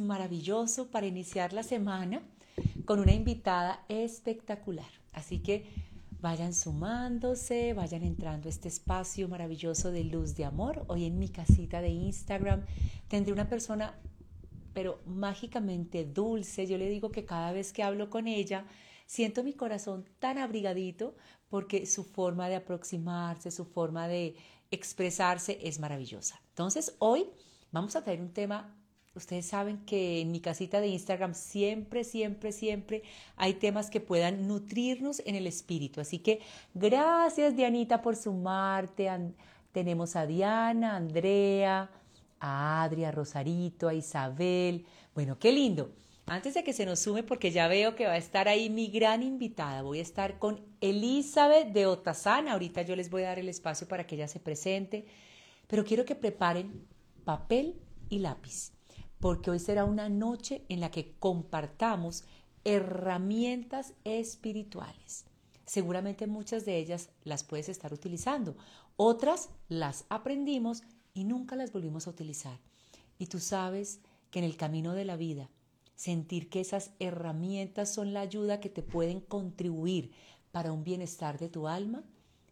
maravilloso para iniciar la semana con una invitada espectacular. Así que vayan sumándose, vayan entrando a este espacio maravilloso de luz de amor. Hoy en mi casita de Instagram tendré una persona, pero mágicamente dulce. Yo le digo que cada vez que hablo con ella, siento mi corazón tan abrigadito porque su forma de aproximarse, su forma de expresarse es maravillosa. Entonces, hoy vamos a traer un tema Ustedes saben que en mi casita de Instagram siempre, siempre, siempre hay temas que puedan nutrirnos en el espíritu. Así que gracias Dianita por sumarte. tenemos a Diana, a Andrea, a Adria, a Rosarito, a Isabel. Bueno, qué lindo. Antes de que se nos sume, porque ya veo que va a estar ahí mi gran invitada, voy a estar con Elizabeth de Otazán. Ahorita yo les voy a dar el espacio para que ella se presente, pero quiero que preparen papel y lápiz porque hoy será una noche en la que compartamos herramientas espirituales. Seguramente muchas de ellas las puedes estar utilizando, otras las aprendimos y nunca las volvimos a utilizar. Y tú sabes que en el camino de la vida, sentir que esas herramientas son la ayuda que te pueden contribuir para un bienestar de tu alma,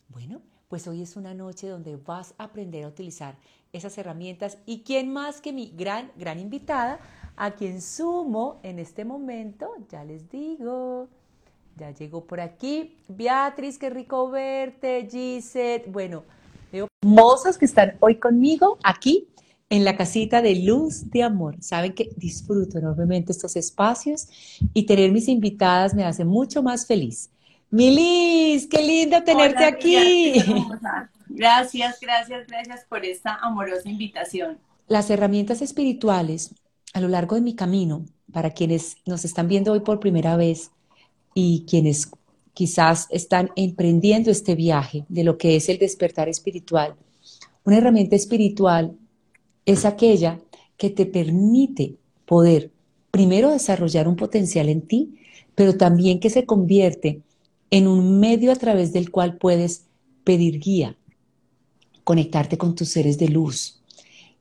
bueno, pues hoy es una noche donde vas a aprender a utilizar esas herramientas. ¿Y quién más que mi gran, gran invitada, a quien sumo en este momento? Ya les digo, ya llegó por aquí. Beatriz, qué rico verte. Gisette, bueno, veo mozas que están hoy conmigo aquí en la casita de luz de amor. Saben que disfruto enormemente estos espacios y tener mis invitadas me hace mucho más feliz. Milis, qué lindo tenerte aquí. Gracias, gracias, gracias por esta amorosa invitación. Las herramientas espirituales a lo largo de mi camino, para quienes nos están viendo hoy por primera vez y quienes quizás están emprendiendo este viaje de lo que es el despertar espiritual, una herramienta espiritual es aquella que te permite poder primero desarrollar un potencial en ti, pero también que se convierte en un medio a través del cual puedes pedir guía, conectarte con tus seres de luz,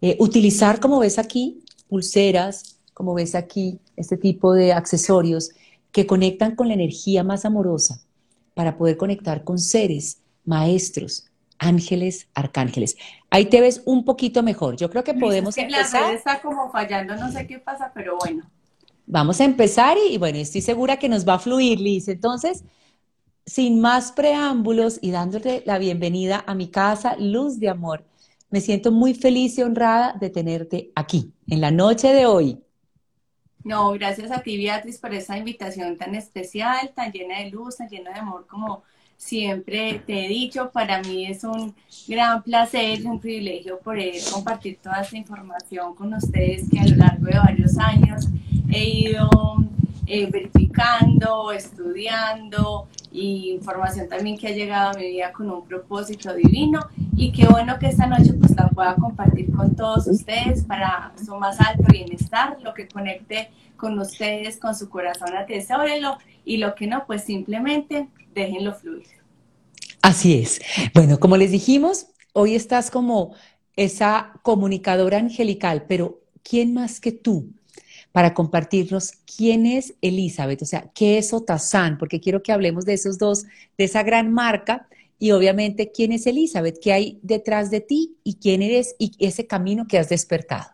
eh, utilizar, como ves aquí, pulseras, como ves aquí, este tipo de accesorios que conectan con la energía más amorosa para poder conectar con seres, maestros, ángeles, arcángeles. Ahí te ves un poquito mejor. Yo creo que podemos es empezar. La está como fallando, no sé qué pasa, pero bueno. Vamos a empezar y, y, bueno, estoy segura que nos va a fluir, Liz. Entonces, sin más preámbulos y dándote la bienvenida a mi casa, Luz de Amor, me siento muy feliz y honrada de tenerte aquí, en la noche de hoy. No, gracias a ti, Beatriz, por esa invitación tan especial, tan llena de luz, tan llena de amor, como siempre te he dicho. Para mí es un gran placer, un privilegio poder compartir toda esta información con ustedes que a lo largo de varios años he ido eh, verificando, estudiando, y información también que ha llegado a mi vida con un propósito divino y qué bueno que esta noche pues la pueda compartir con todos ustedes para su más alto bienestar, lo que conecte con ustedes, con su corazón, atesórenlo y lo que no, pues simplemente déjenlo fluir. Así es. Bueno, como les dijimos, hoy estás como esa comunicadora angelical, pero ¿quién más que tú para compartirnos quién es Elizabeth, o sea, qué es Otazán, porque quiero que hablemos de esos dos, de esa gran marca y obviamente quién es Elizabeth, qué hay detrás de ti y quién eres y ese camino que has despertado.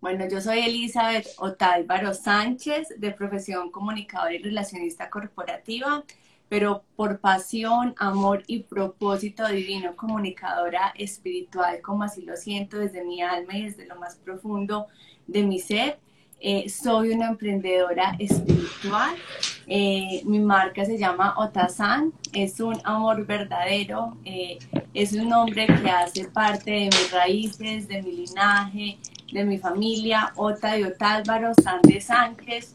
Bueno, yo soy Elizabeth Otálvaro Sánchez, de profesión comunicadora y relacionista corporativa, pero por pasión, amor y propósito divino, comunicadora espiritual, como así lo siento desde mi alma y desde lo más profundo de mi ser. Eh, soy una emprendedora espiritual. Eh, mi marca se llama Otazán. Es un amor verdadero. Eh, es un nombre que hace parte de mis raíces, de mi linaje, de mi familia. Ota de Otálvaro, San de Sánchez.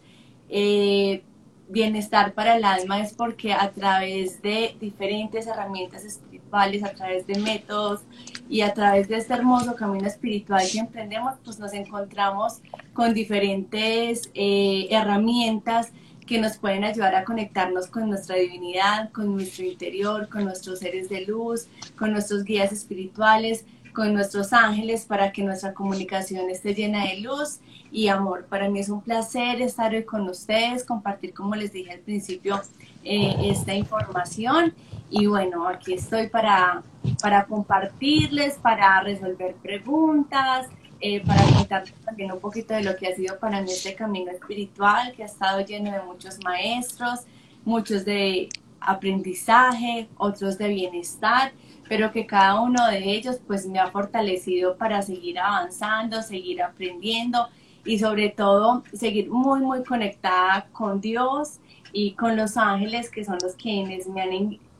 bienestar para el alma es porque a través de diferentes herramientas espirituales, a través de métodos y a través de este hermoso camino espiritual que emprendemos, pues nos encontramos con diferentes eh, herramientas que nos pueden ayudar a conectarnos con nuestra divinidad, con nuestro interior, con nuestros seres de luz, con nuestros guías espirituales, con nuestros ángeles para que nuestra comunicación esté llena de luz y amor. Para mí es un placer estar hoy con ustedes, compartir, como les dije al principio, eh, esta información. Y bueno, aquí estoy para, para compartirles, para resolver preguntas, eh, para contarles también un poquito de lo que ha sido para mí este camino espiritual, que ha estado lleno de muchos maestros, muchos de aprendizaje, otros de bienestar, pero que cada uno de ellos pues me ha fortalecido para seguir avanzando, seguir aprendiendo y sobre todo seguir muy, muy conectada con Dios y con los ángeles que son los quienes me han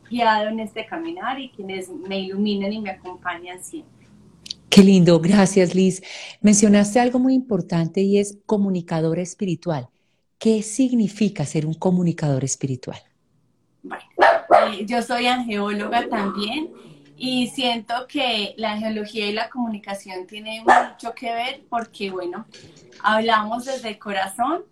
guiado en este caminar y quienes me iluminan y me acompañan siempre. Qué lindo, gracias Liz. Mencionaste algo muy importante y es comunicadora espiritual. ¿Qué significa ser un comunicador espiritual? Bueno, eh, yo soy angeóloga también y siento que la angeología y la comunicación tienen mucho que ver porque, bueno, hablamos desde el corazón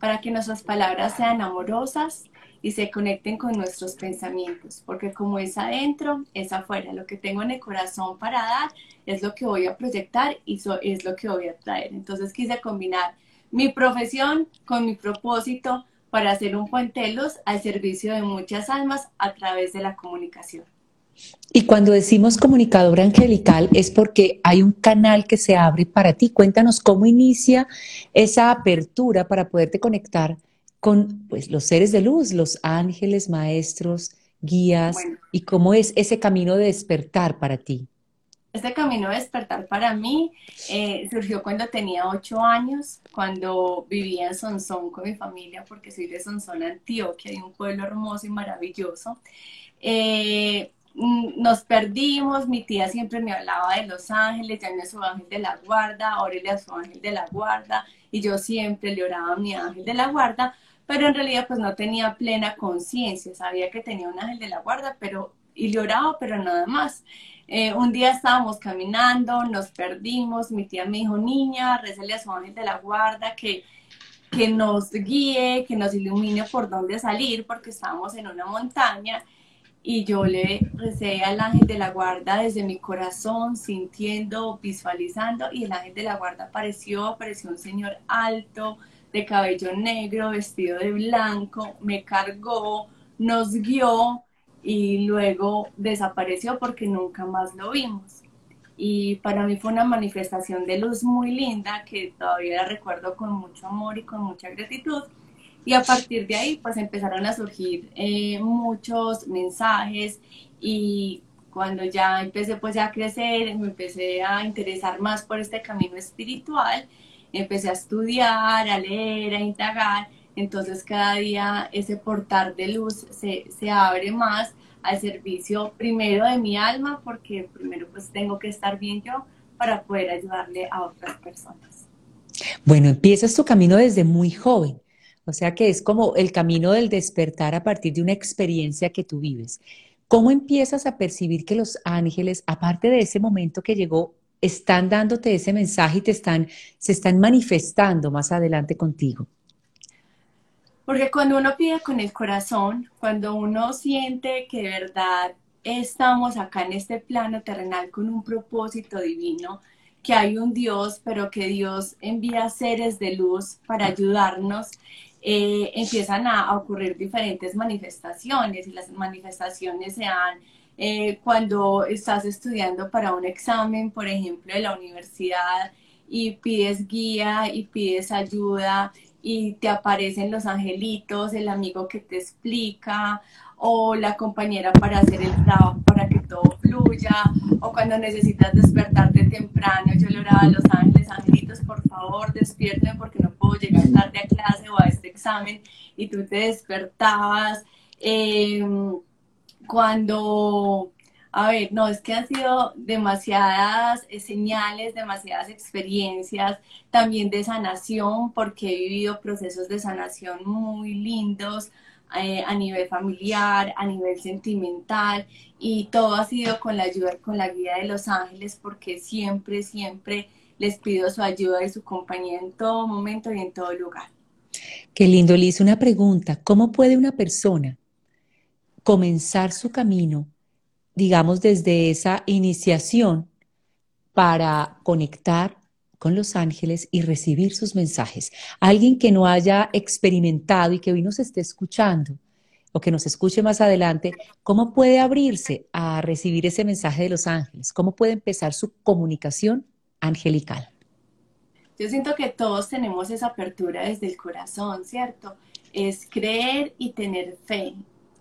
para que nuestras palabras sean amorosas y se conecten con nuestros pensamientos, porque como es adentro, es afuera. Lo que tengo en el corazón para dar es lo que voy a proyectar y es lo que voy a traer. Entonces quise combinar mi profesión con mi propósito para hacer un puente luz al servicio de muchas almas a través de la comunicación. Y cuando decimos comunicadora angelical es porque hay un canal que se abre para ti. Cuéntanos cómo inicia esa apertura para poderte conectar con pues, los seres de luz, los ángeles, maestros, guías, y cómo es ese camino de despertar para ti. Este camino de despertar para mí eh, surgió cuando tenía ocho años, cuando vivía en Sonsón con mi familia, porque soy de Sonsón, Antioquia, hay un pueblo hermoso y maravilloso. Eh, Mm, nos perdimos, mi tía siempre me hablaba de los ángeles, ya no es su ángel de la guarda, Aurelia es su ángel de la guarda, y yo siempre le oraba a mi ángel de la guarda, pero en realidad pues no tenía plena conciencia, sabía que tenía un ángel de la guarda, pero, y le oraba, pero nada más. Eh, un día estábamos caminando, nos perdimos, mi tía me dijo, niña, rézale a su ángel de la guarda, que, que nos guíe, que nos ilumine por dónde salir, porque estábamos en una montaña, y yo le recé al ángel de la guarda desde mi corazón, sintiendo, visualizando, y el ángel de la guarda apareció, apareció un señor alto, de cabello negro, vestido de blanco, me cargó, nos guió y luego desapareció porque nunca más lo vimos. Y para mí fue una manifestación de luz muy linda que todavía la recuerdo con mucho amor y con mucha gratitud y a partir de ahí, pues empezaron a surgir eh, muchos mensajes y cuando ya empecé pues a crecer, me empecé a interesar más por este camino espiritual, empecé a estudiar, a leer, a indagar, entonces cada día ese portal de luz se, se abre más al servicio primero de mi alma, porque primero pues tengo que estar bien yo para poder ayudarle a otras personas. Bueno, empiezas tu camino desde muy joven. O sea que es como el camino del despertar a partir de una experiencia que tú vives. ¿Cómo empiezas a percibir que los ángeles, aparte de ese momento que llegó, están dándote ese mensaje y te están, se están manifestando más adelante contigo? Porque cuando uno pide con el corazón, cuando uno siente que de verdad estamos acá en este plano terrenal con un propósito divino, que hay un Dios, pero que Dios envía seres de luz para ayudarnos, eh, empiezan a, ocurrir diferentes manifestaciones y las manifestaciones se dan eh, cuando estás estudiando para un examen, por ejemplo, de la universidad y pides guía y pides ayuda y te aparecen los angelitos, el amigo que te explica o la compañera para hacer el trabajo para que todo fluya o cuando necesitas despertarte temprano, yo le oraba a los ángeles, angelitos, por favor, despierten porque no puedo llegar tarde a clase o a este examen y tú te despertabas. Em, cuando, a ver, no, es que han sido demasiadas eh, señales, demasiadas experiencias también de sanación, porque he vivido procesos de sanación muy lindos. Eh, a nivel familiar, a nivel sentimental y todo ha sido con la ayuda, con la guía de los ángeles porque siempre, siempre les pido su ayuda y su compañía en todo momento y en todo lugar. Qué lindo, Liz. Una pregunta, ¿cómo puede una persona comenzar su camino, digamos, desde esa iniciación para conectar con los ángeles y recibir sus mensajes. Alguien que no haya experimentado y que hoy nos esté escuchando o que nos escuche más adelante, ¿cómo puede abrirse a recibir ese mensaje de los ángeles? ¿Cómo puede empezar su comunicación angelical? Yo siento que todos tenemos esa apertura desde el corazón, ¿cierto? Es creer y tener fe,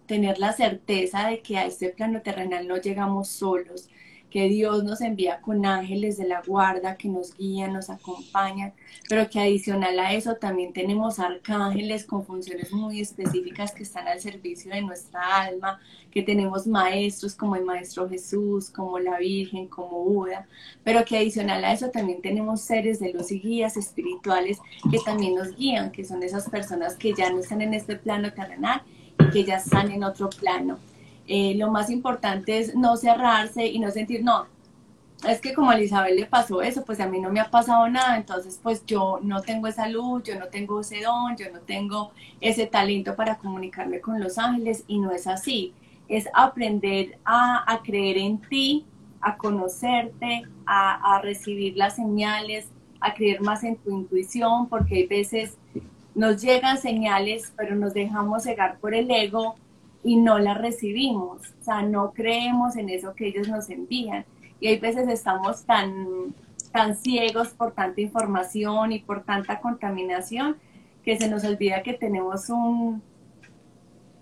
tener la certeza de que a este plano terrenal no llegamos solos, que Dios nos envía con ángeles de la guarda que nos guían, nos acompañan, pero que adicional a eso también tenemos arcángeles con funciones muy específicas que están al servicio de nuestra alma, que tenemos maestros como el Maestro Jesús, como la Virgen, como Buda, pero que adicional a eso también tenemos seres de luz y guías espirituales que también nos guían, que son esas personas que ya no están en este plano terrenal que ya están en otro plano. Eh, lo más importante es no cerrarse y no sentir, no, es que como a Elizabeth le pasó eso, pues a mí no me ha pasado nada, entonces pues yo no tengo esa luz, yo no tengo ese don, yo no tengo ese talento para comunicarme con los ángeles y no es así. Es aprender a, creer en ti, a conocerte, a, a, recibir las señales, a creer más en tu intuición, porque hay veces nos llegan señales, pero nos dejamos cegar por el ego y no la recibimos, o sea, no creemos en eso que ellos nos envían. Y hay veces estamos tan, tan ciegos por tanta información y por tanta contaminación que se nos olvida que tenemos un,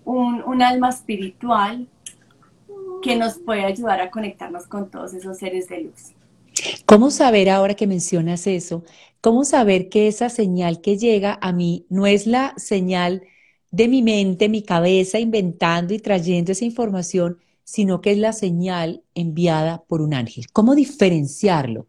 un, un alma espiritual que nos puede ayudar a conectarnos con todos esos seres de luz. ¿Cómo saber ahora que mencionas eso? ¿Cómo saber que esa señal que llega a mí no es la señal de mi mente, mi cabeza, inventando y trayendo esa información, sino que es la señal enviada por un ángel. ¿Cómo diferenciarlo?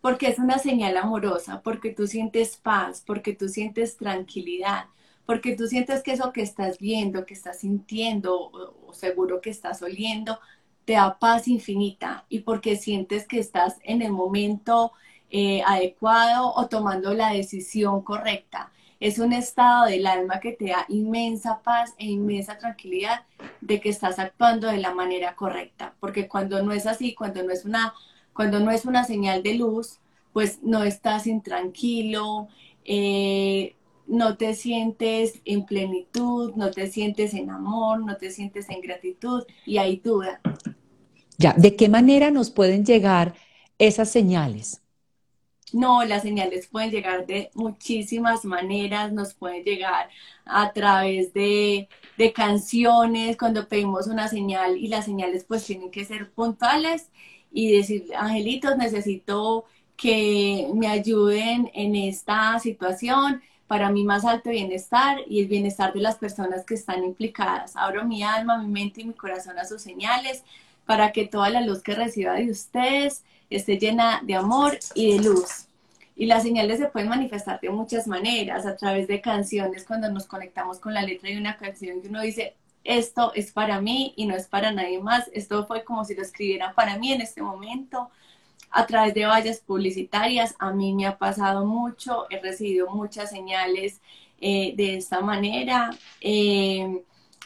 Porque es una señal amorosa, porque tú sientes paz, porque tú sientes tranquilidad, porque tú sientes que eso que estás viendo, que estás sintiendo o, seguro que estás oliendo, te da paz infinita y porque sientes que estás en el momento eh, adecuado o tomando la decisión correcta. Es un estado del alma que te da inmensa paz e inmensa tranquilidad de que estás actuando de la manera correcta, porque cuando no es así, cuando no es una, cuando no es una señal de luz, pues no estás intranquilo, eh, no te sientes en plenitud, no te sientes en amor, no te sientes en gratitud y hay duda. Ya, ¿de qué manera nos pueden llegar esas señales? No, las señales pueden llegar de muchísimas maneras, nos pueden llegar a través de, canciones, cuando pedimos una señal y las señales pues tienen que ser puntuales y decir, angelitos, necesito que me ayuden en esta situación para mi más alto bienestar y el bienestar de las personas que están implicadas. Abro mi alma, mi mente y mi corazón a sus señales para que toda la luz que reciba de ustedes esté llena de amor y de luz. Y las señales se pueden manifestar de muchas maneras, a través de canciones, cuando nos conectamos con la letra de una canción y uno dice, esto es para mí y no es para nadie más, esto fue como si lo escribieran para mí en este momento. A través de vallas publicitarias, a mí me ha pasado mucho, he recibido muchas señales eh, de esta manera. Eh,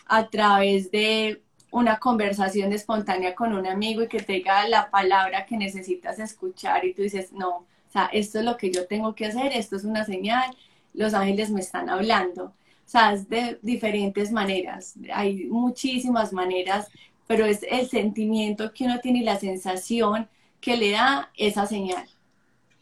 a través de una conversación espontánea con un amigo y que te diga la palabra que necesitas escuchar y tú dices, no, o sea, esto es lo que yo tengo que hacer, esto es una señal, los ángeles me están hablando. O sea, es de diferentes maneras, hay muchísimas maneras, pero es el sentimiento que uno tiene y la sensación que le da esa señal.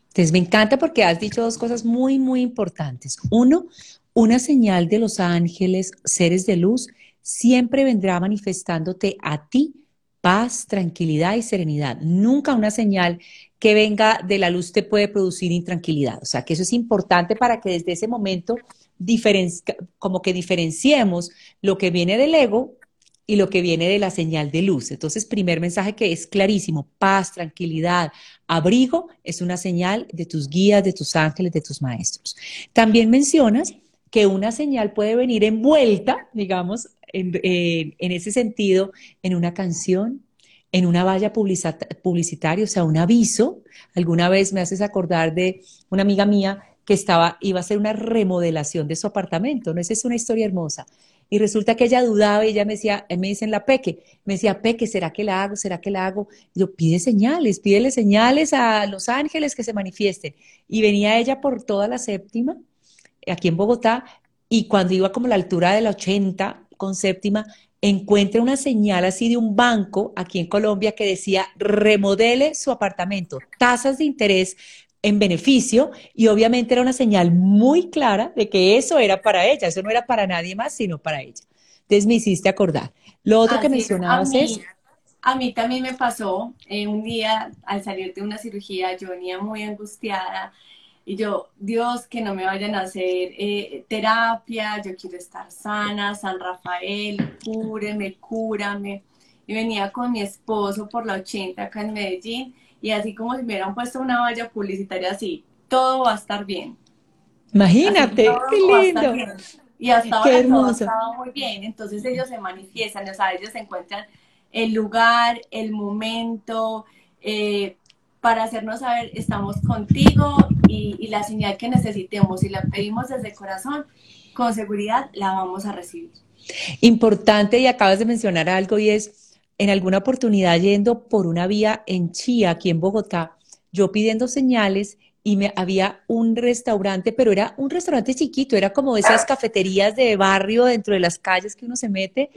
Entonces me encanta porque has dicho dos cosas muy, muy importantes. Uno, una señal de los ángeles, seres de luz, siempre vendrá manifestándote a ti paz, tranquilidad y serenidad. Nunca una señal que venga de la luz te puede producir intranquilidad. O sea, que eso es importante para que desde ese momento como que diferenciemos lo que viene del ego y lo que viene de la señal de luz. Entonces, primer mensaje que es clarísimo, paz, tranquilidad, abrigo, es una señal de tus guías, de tus ángeles, de tus maestros. También mencionas que una señal puede venir envuelta, digamos, en, ese sentido, en una canción, en una valla publicitaria, o sea, un aviso. Alguna vez me haces acordar de una amiga mía que estaba, iba a hacer una remodelación de su apartamento, ¿no? Esa es una historia hermosa. Y resulta que ella dudaba y ella me decía, me dicen la Peque, me decía, Peque, ¿será que la hago? ¿Será que la hago? yo, pide señales, pídele señales a los ángeles que se manifiesten. Y venía ella por toda la séptima, aquí en Bogotá, y cuando iba como a la altura de la 80 con séptima, encuentra una señal así de un banco aquí en Colombia que decía remodele su apartamento, tasas de interés en beneficio y obviamente era una señal muy clara de que eso era para ella, eso no era para nadie más, sino para ella. Entonces me hiciste acordar. Lo otro que mencionabas es... A mí también me pasó eh, un día al salir de una cirugía, yo venía muy angustiada y yo, Dios, que no me vayan a hacer eh, terapia, yo quiero estar sana, San Rafael, cúreme, cúrame. Y venía con mi esposo por la 80 acá en Medellín y así como si me hubieran puesto una valla publicitaria así, todo va a estar bien. Imagínate, qué lindo. Y hasta ahora todo ha estado muy bien. Entonces ellos se manifiestan, o sea, ellos se encuentran el lugar, el momento, eh, para hacernos saber, estamos contigo y, y, la señal que necesitemos, y la pedimos desde corazón, con seguridad la vamos a recibir. Importante, y acabas de mencionar algo, y es en alguna oportunidad yendo por una vía en Chía, aquí en Bogotá, yo pidiendo señales y me había un restaurante, pero era un restaurante chiquito, era como esas cafeterías de barrio dentro de las calles que uno se mete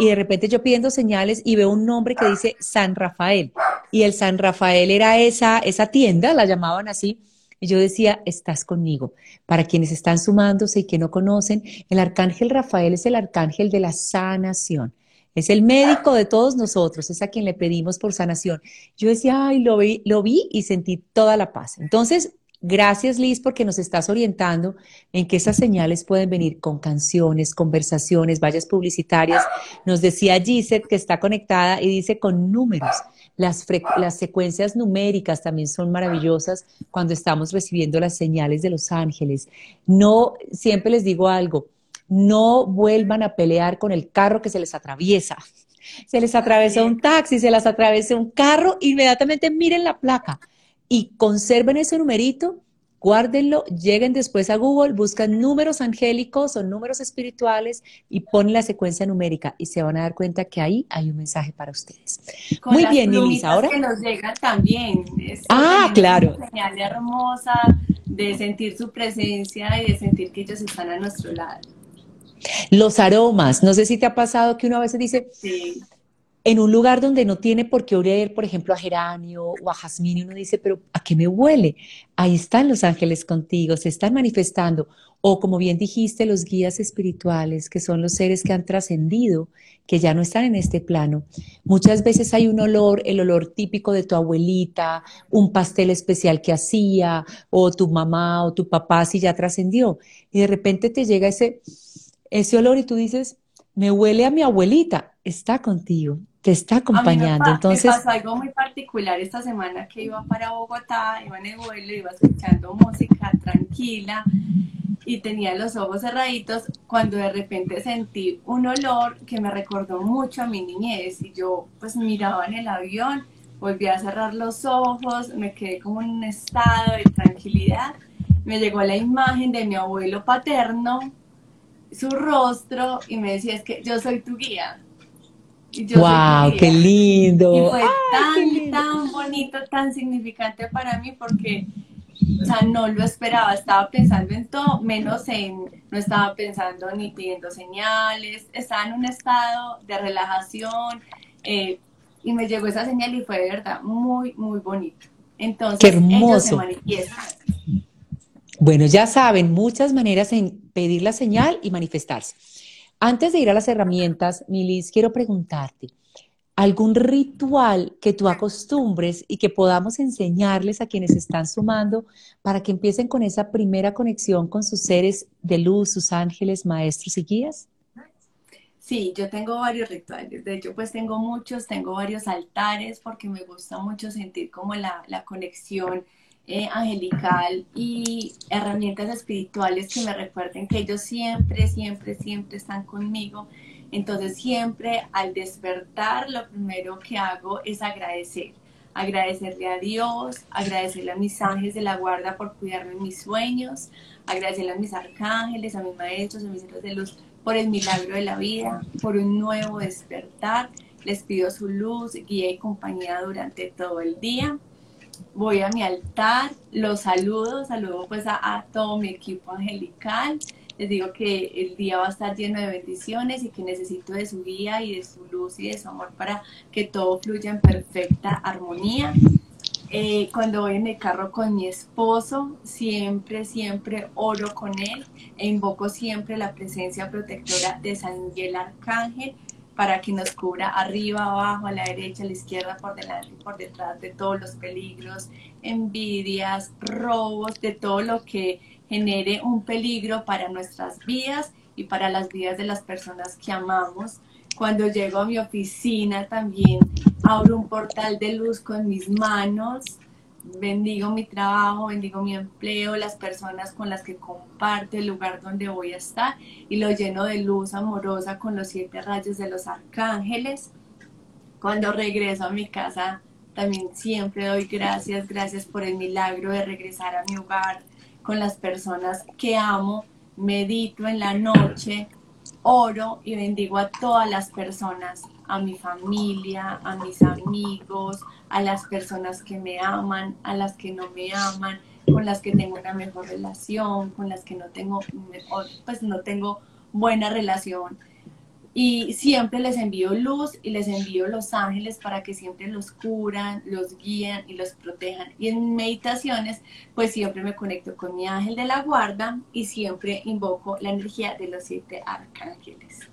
y de repente yo pidiendo señales y veo un nombre que dice San Rafael y el San Rafael era esa esa tienda, la llamaban así. Y yo decía, estás conmigo. Para quienes están sumándose y que no conocen, el arcángel Rafael es el arcángel de la sanación. Es el médico de todos nosotros, es a quien le pedimos por sanación. Yo decía, ay, lo vi, lo vi y sentí toda la paz. Entonces, gracias Liz porque nos estás orientando en que esas señales pueden venir con canciones, conversaciones, vallas publicitarias. Nos decía Gisette que está conectada y dice con números. Las, las secuencias numéricas también son maravillosas cuando estamos recibiendo las señales de los ángeles. No, siempre les digo algo, no vuelvan a pelear con el carro que se les atraviesa. Se les atravesó un taxi, se les atravesó un carro, inmediatamente miren la placa y conserven ese numerito, guárdenlo, lleguen después a Google, buscan números angélicos o números espirituales y ponen la secuencia numérica y se van a dar cuenta que ahí hay un mensaje para ustedes. Muy bien, Elisa, ahora. que nos llegan también. ah, claro. Una señal hermosa de sentir su presencia y de sentir que ellos están a nuestro lado. Los aromas, no sé si te ha pasado que uno a veces dice, en un lugar donde no tiene por qué oler, por ejemplo, a geranio o a jazmín, y uno dice, pero ¿a qué me huele? Ahí están los ángeles contigo, se están manifestando. O como bien dijiste, los guías espirituales, que son los seres que han trascendido, que ya no están en este plano. Muchas veces hay un olor, el olor típico de tu abuelita, un pastel especial que hacía, o tu mamá o tu papá si ya trascendió. Y de repente te llega ese ese olor y tú dices, me huele a mi abuelita, está contigo, te está acompañando. Entonces, me pasó algo muy particular esta semana que iba para Bogotá, iba en el vuelo, iba escuchando música tranquila y tenía los ojos cerraditos cuando de repente sentí un olor que me recordó mucho a mi niñez y yo pues miraba en el avión, volví a cerrar los ojos, me quedé como en un estado de tranquilidad, me llegó la imagen de mi abuelo paterno su rostro y me decía, es que yo soy tu guía. Y yo ¡Wow! ¡Qué lindo! Y fue tan, tan bonito, tan significante para mí porque, o sea, no lo esperaba, estaba pensando en todo, menos en, no estaba pensando ni pidiendo señales, estaba en un estado de relajación eh, y me llegó esa señal y fue de verdad muy, muy bonito. Entonces, Qué hermoso. ellos se manifiestan. Bueno, ya saben, muchas maneras en pedir la señal y manifestarse. Antes de ir a las herramientas, Milis, quiero preguntarte, ¿algún ritual que tú acostumbres y que podamos enseñarles a quienes están sumando para que empiecen con esa primera conexión con sus seres de luz, sus ángeles, maestros y guías? Sí, yo tengo varios rituales. De hecho, pues tengo muchos, tengo varios altares porque me gusta mucho sentir como la, la conexión eh, angelical y herramientas espirituales que me recuerden que ellos siempre, siempre, siempre están conmigo. Entonces siempre al despertar lo primero que hago es agradecer. Agradecerle a Dios, agradecerle a mis ángeles de la guarda por cuidarme mis sueños, agradecerle a mis arcángeles, a mis maestros, a mis hijos de luz por el milagro de la vida, por un nuevo despertar. Les pido su luz, guía y compañía durante todo el día. Voy a mi altar, los saludo, saludo pues a, a todo mi equipo angelical. Les digo que el día va a estar lleno de bendiciones y que necesito de su guía y de su luz y de su amor para que todo fluya en perfecta armonía. Eh, cuando voy en el carro con mi esposo, siempre, siempre oro con él e invoco siempre la presencia protectora de San Miguel Arcángel para que nos cubra arriba, abajo, a la derecha, a la izquierda, por delante y por detrás de todos los peligros, envidias, robos, de todo lo que genere un peligro para nuestras vidas y para las vidas de las personas que amamos. Cuando llego a mi oficina también abro un portal de luz con mis manos, bendigo mi trabajo, bendigo mi empleo, las personas con las que comparto, el lugar donde voy a estar y lo lleno de luz amorosa con los siete rayos de los arcángeles. Cuando regreso a mi casa, también siempre doy gracias, gracias por el milagro de regresar a mi hogar con las personas que amo, medito en la noche, oro y bendigo a todas las personas, a mi familia, a mis amigos, a las personas que me aman, a las que no me aman, con las que tengo una mejor relación, con las que no tengo, pues no tengo buena relación y siempre les envío luz y les envío los ángeles para que siempre los curan, los guíen y los protejan. Y en meditaciones, pues siempre me conecto con mi ángel de la guarda y siempre invoco la energía de los siete arcángeles.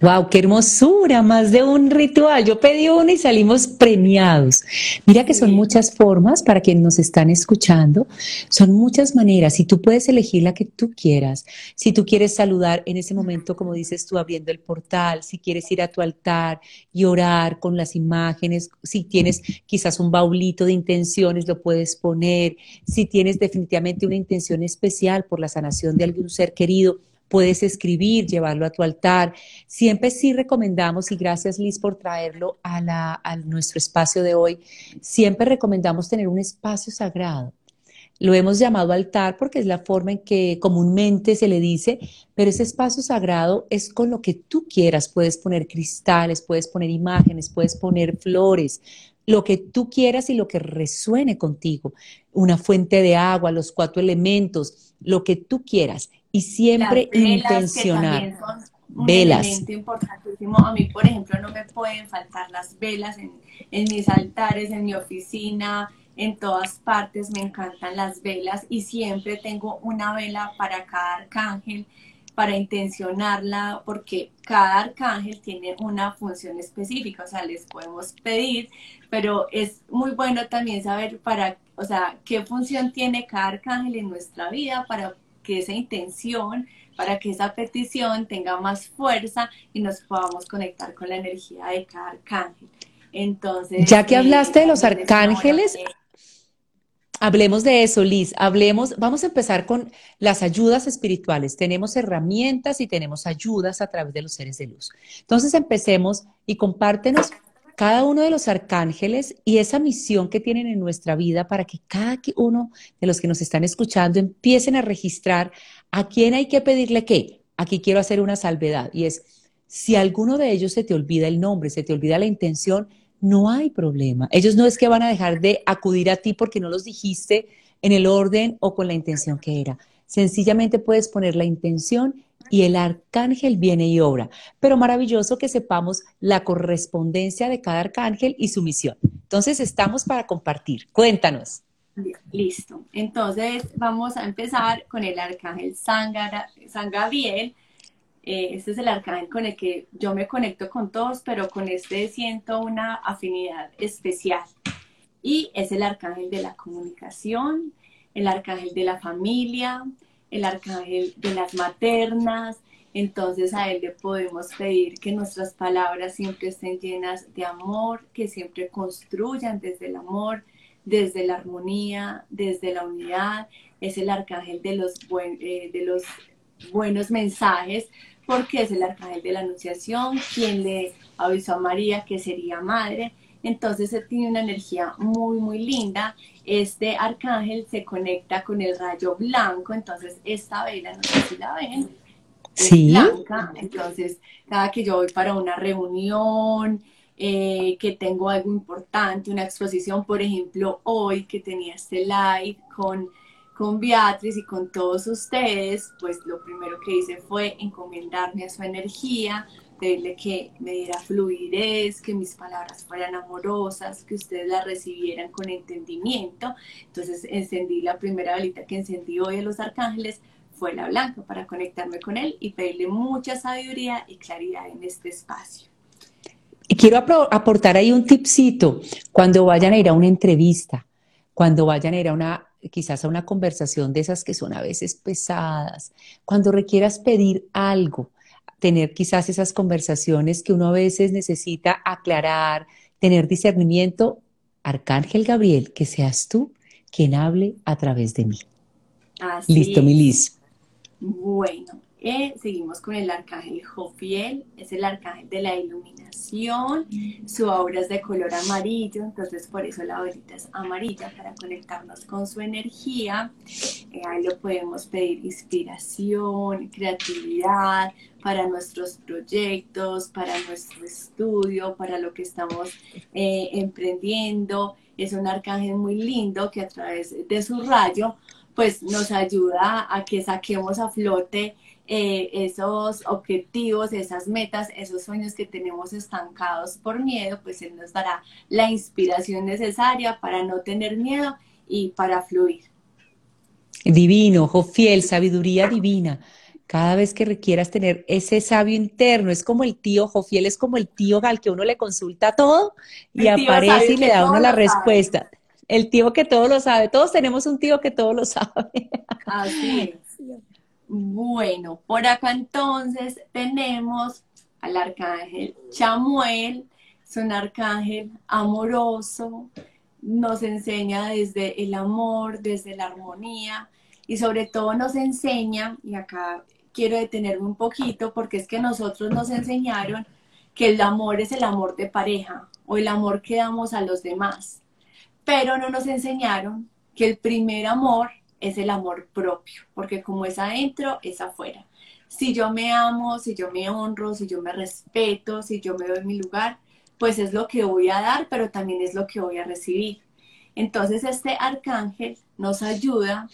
¡Wow! ¡Qué hermosura! Más de un ritual. Yo pedí uno y salimos premiados. Mira que son muchas formas para quienes nos están escuchando. Son muchas maneras y tú puedes elegir la que tú quieras. Si tú quieres saludar en ese momento, como dices tú, abriendo el portal, si quieres ir a tu altar y orar con las imágenes, si tienes quizás un baulito de intenciones, lo puedes poner. Si tienes definitivamente una intención especial por la sanación de algún ser querido, puedes escribir, llevarlo a tu altar. Siempre sí recomendamos, y gracias Liz por traerlo a, la, a nuestro espacio de hoy, siempre recomendamos tener un espacio sagrado. Lo hemos llamado altar porque es la forma en que comúnmente se le dice, pero ese espacio sagrado es con lo que tú quieras. Puedes poner cristales, puedes poner imágenes, puedes poner flores, lo que tú quieras y lo que resuene contigo. Una fuente de agua, los cuatro elementos, lo que tú quieras y siempre intencionar. un velas. elemento importantísimo. A mí, por ejemplo, no me pueden faltar las velas en, en mis altares, en mi oficina, en todas partes. Me encantan las velas y siempre tengo una vela para cada arcángel para intencionarla, porque cada arcángel tiene una función específica, o sea, les podemos pedir, pero es muy bueno también saber para, o sea, qué función tiene cada arcángel en nuestra vida para que esa intención, para que esa petición tenga más fuerza y nos podamos conectar con la energía de cada arcángel. Entonces, ya que hablaste de los arcángeles, hablemos de eso, Liz. Hablemos, vamos a empezar con las ayudas espirituales. Tenemos herramientas y tenemos ayudas a través de los seres de luz. Entonces empecemos y compártenos cada uno de los arcángeles y esa misión que tienen en nuestra vida para que cada uno de los que nos están escuchando empiecen a registrar a quién hay que pedirle qué. Aquí quiero hacer una salvedad y es, si alguno de ellos se te olvida el nombre, se te olvida la intención, no hay problema. Ellos no es que van a dejar de acudir a ti porque no los dijiste en el orden o con la intención que era. Sencillamente puedes poner la intención y el arcángel viene y obra. Pero maravilloso que sepamos la correspondencia de cada arcángel y su misión. Entonces estamos para compartir. Cuéntanos. Listo. Entonces vamos a empezar con el arcángel San, Gabriel. Eh, este es el arcángel con el que yo me conecto con todos, pero con este siento una afinidad especial. Y es el arcángel de la comunicación, el arcángel de la familia, el arcángel de las maternas, entonces a él le podemos pedir que nuestras palabras siempre estén llenas de amor, que siempre construyan desde el amor, desde la armonía, desde la unidad. Es el arcángel de los, eh, buenos mensajes, porque es el arcángel de la anunciación, quien le avisó a María que sería madre. Entonces él tiene una energía muy, muy linda este arcángel se conecta con el rayo blanco, entonces esta vela, no sé si la ven, es blanca, entonces cada que yo voy para una reunión, eh, que tengo algo importante, una exposición, por ejemplo, hoy que tenía este live con, con Beatriz y con todos ustedes, pues lo primero que hice fue encomendarme a su energía, pedirle que me diera fluidez, que mis palabras fueran amorosas, que ustedes las recibieran con entendimiento. Entonces encendí la primera velita que encendí hoy a los arcángeles, fue la blanca, para conectarme con él y pedirle mucha sabiduría y claridad en este espacio. Y quiero aportar ahí un tipcito cuando vayan a ir a una entrevista, cuando vayan a ir a una, quizás a una conversación de esas que son a veces pesadas, cuando requieras pedir algo, tener quizás esas conversaciones que uno a veces necesita aclarar, tener discernimiento, Arcángel Gabriel, que seas tú quien hable a través de mí. Listo, Milis. Bueno, seguimos con el arcángel Jofiel, es el arcángel de la iluminación, su aura es de color amarillo, entonces por eso la velita es amarilla para conectarnos con su energía. Eh, ahí lo podemos pedir inspiración, creatividad para nuestros proyectos, para nuestro estudio, para lo que estamos eh, emprendiendo. Es un arcángel muy lindo que a través de su rayo pues nos ayuda a que saquemos a flote eh, esos objetivos, esas metas, esos sueños que tenemos estancados por miedo, pues Él nos dará la inspiración necesaria para no tener miedo y para fluir. Divino, ojo fiel, sabiduría divina. Cada vez que requieras tener ese sabio interno, es como el tío, Jofiel es como el tío al que uno le consulta todo y aparece y le da uno la respuesta. El tío que todo lo sabe. Todos tenemos un tío que todo lo sabe. Así es. Bueno, por acá entonces tenemos al arcángel Chamuel, es un arcángel amoroso, nos enseña desde el amor, desde la armonía y sobre todo nos enseña, y acá quiero detenerme un poquito porque es que nosotros nos enseñaron que el amor es el amor de pareja o el amor que damos a los demás pero no nos enseñaron que el primer amor es el amor propio, porque como es adentro, es afuera. Si yo me amo, si yo me honro, si yo me respeto, si yo me doy mi lugar, pues es lo que voy a dar, pero también es lo que voy a recibir. Entonces este arcángel nos ayuda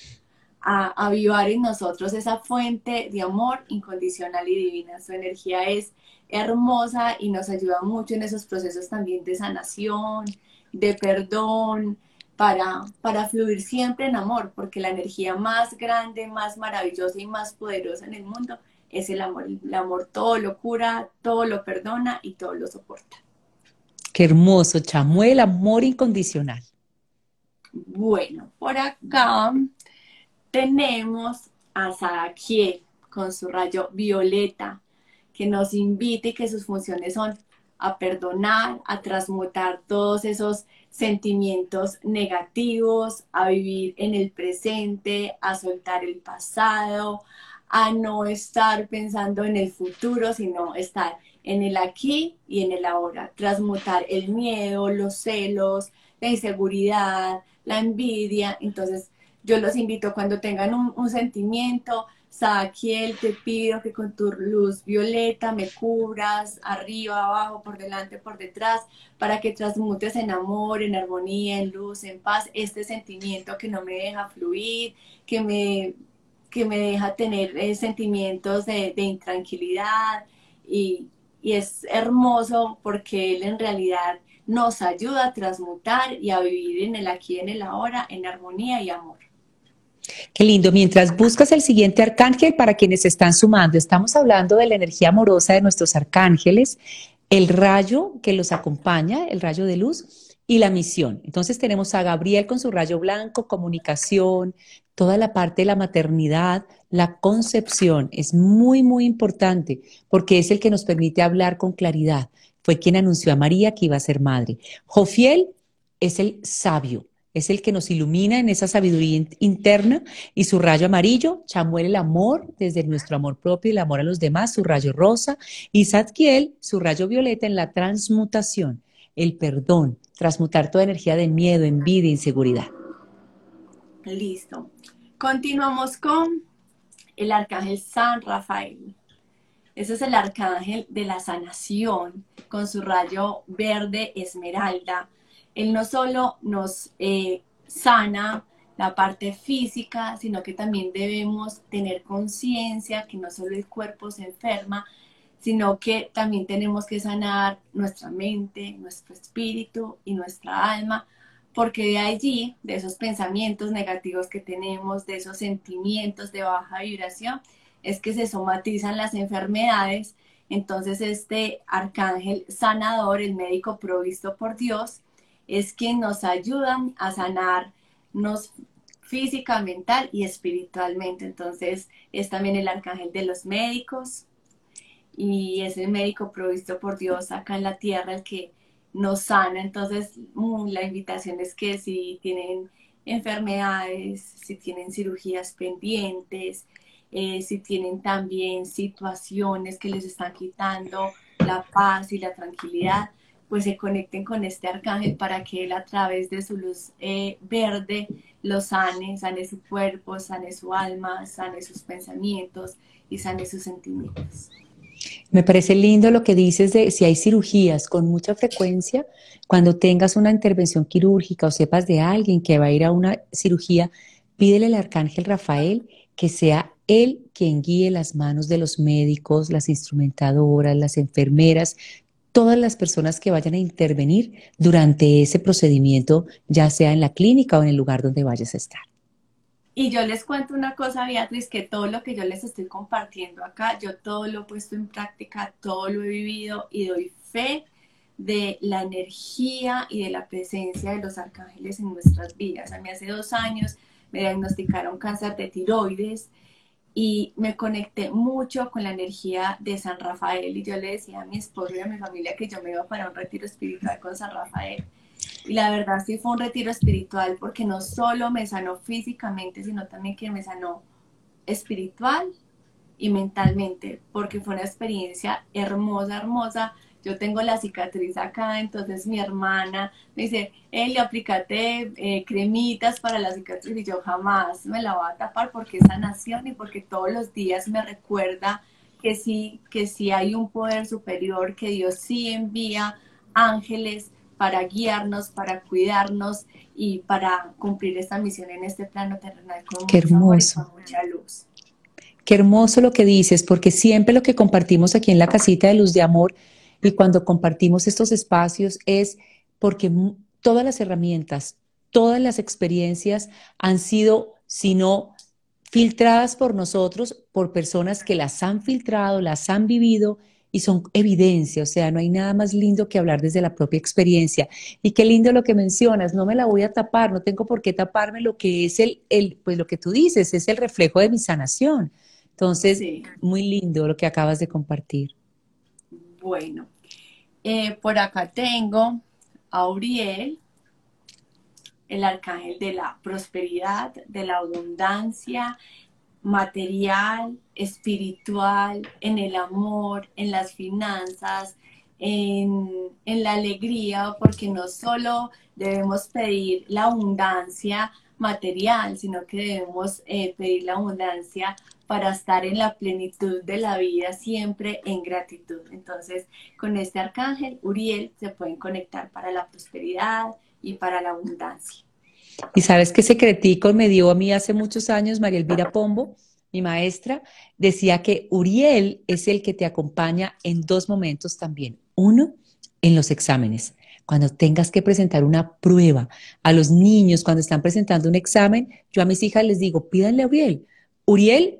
a avivar en nosotros esa fuente de amor incondicional y divina. Su energía es hermosa y nos ayuda mucho en esos procesos también de sanación, de perdón, para, para fluir siempre en amor, porque la energía más grande, más maravillosa y más poderosa en el mundo es el amor. El amor todo lo cura, todo lo perdona y todo lo soporta. Qué hermoso, Chamuel, amor incondicional. Bueno, por acá tenemos a Sadakiel con su rayo violeta, que nos invita y que sus funciones son a perdonar, a transmutar todos esos sentimientos negativos, a vivir en el presente, a soltar el pasado, a no estar pensando en el futuro, sino estar en el aquí y en el ahora, transmutar el miedo, los celos, la inseguridad, la envidia. Entonces, yo los invito cuando tengan un, un sentimiento, Saquiel, te pido que con tu luz violeta me cubras arriba, abajo, por delante, por detrás, para que transmutes en amor, en armonía, en luz, en paz, este sentimiento que no me deja fluir, que me, que me deja tener eh, sentimientos de, intranquilidad y, y es hermoso porque él en realidad nos ayuda a transmutar y a vivir en el aquí en el ahora, en armonía y amor. Qué lindo. Mientras buscas el siguiente arcángel, para quienes están sumando, estamos hablando de la energía amorosa de nuestros arcángeles, el rayo que los acompaña, el rayo de luz y la misión. Entonces tenemos a Gabriel con su rayo blanco, comunicación, toda la parte de la maternidad, la concepción. Es muy, muy importante porque es el que nos permite hablar con claridad. Fue quien anunció a María que iba a ser madre. Jofiel es el sabio, es el que nos ilumina en esa sabiduría interna y su rayo amarillo, Chamuel el amor, desde nuestro amor propio y el amor a los demás, su rayo rosa, y Zadkiel, su rayo violeta en la transmutación, el perdón, transmutar toda energía de miedo, envidia, inseguridad. Listo. Continuamos con el arcángel San Rafael. Ese es el arcángel de la sanación con su rayo verde esmeralda. Él no solo nos eh, sana la parte física, sino que también debemos tener conciencia que no solo el cuerpo se enferma, sino que también tenemos que sanar nuestra mente, nuestro espíritu y nuestra alma, porque de allí, de esos pensamientos negativos que tenemos, de esos sentimientos de baja vibración, es que se somatizan las enfermedades. Entonces este arcángel sanador, el médico provisto por Dios, es quien nos ayuda a sanarnos física, mental y espiritualmente. Entonces es también el arcángel de los médicos y es el médico provisto por Dios acá en la tierra el que nos sana. Entonces mm, la invitación es que si tienen enfermedades, si tienen cirugías pendientes, eh, si tienen también situaciones que les están quitando la paz y la tranquilidad, pues se conecten con este arcángel para que él a través de su luz eh, verde lo sane, sane su cuerpo, sane su alma, sane sus pensamientos y sane sus sentimientos. Me parece lindo lo que dices de si hay cirugías con mucha frecuencia, cuando tengas una intervención quirúrgica o sepas de alguien que va a ir a una cirugía, pídele al arcángel Rafael que sea él quien guíe las manos de los médicos, las instrumentadoras, las enfermeras, todas las personas que vayan a intervenir durante ese procedimiento, ya sea en la clínica o en el lugar donde vayas a estar. Y yo les cuento una cosa, Beatriz, que todo lo que yo les estoy compartiendo acá, yo todo lo he puesto en práctica, todo lo he vivido y doy fe de la energía y de la presencia de los arcángeles en nuestras vidas. A mí hace dos años me diagnosticaron cáncer de tiroides y me conecté mucho con la energía de San Rafael y yo le decía a mi esposo y a mi familia que yo me iba para un retiro espiritual con San Rafael. Y la verdad sí fue un retiro espiritual porque no solo me sanó físicamente, sino también que me sanó espiritual y mentalmente, porque fue una experiencia hermosa, hermosa yo tengo la cicatriz acá, entonces mi hermana me dice, le aplícate eh, cremitas para la cicatriz y yo jamás me la voy a tapar porque es sanación y porque todos los días me recuerda que sí, que sí hay un poder superior, que Dios sí envía ángeles para guiarnos, para cuidarnos y para cumplir esta misión en este plano terrenal con, Qué hermoso. con mucha luz. Qué hermoso lo que dices, porque siempre lo que compartimos aquí en la casita de luz de amor y cuando compartimos estos espacios es porque todas las herramientas, todas las experiencias han sido, si no filtradas por nosotros, por personas que las han filtrado, las han vivido y son evidencia, o sea, no hay nada más lindo que hablar desde la propia experiencia. Y qué lindo lo que mencionas, no me la voy a tapar, no tengo por qué taparme lo que es el, el pues lo que tú dices, es el reflejo de mi sanación. Entonces, muy lindo lo que acabas de compartir. Bueno, eh, por acá tengo a Uriel, el arcángel de la prosperidad, de la abundancia material, espiritual, en el amor, en las finanzas, en, la alegría, porque no solo debemos pedir la abundancia material, sino que debemos eh, pedir la abundancia para estar en la plenitud de la vida siempre en gratitud. Entonces, con este arcángel, Uriel, se pueden conectar para la prosperidad y para la abundancia. Y sabes qué secretico me dio a mí hace muchos años María Elvira Pombo, mi maestra, decía que Uriel es el que te acompaña en dos momentos también. Uno, en los exámenes cuando tengas que presentar una prueba, a los niños cuando están presentando un examen, yo a mis hijas les digo, pídanle a Uriel. Uriel,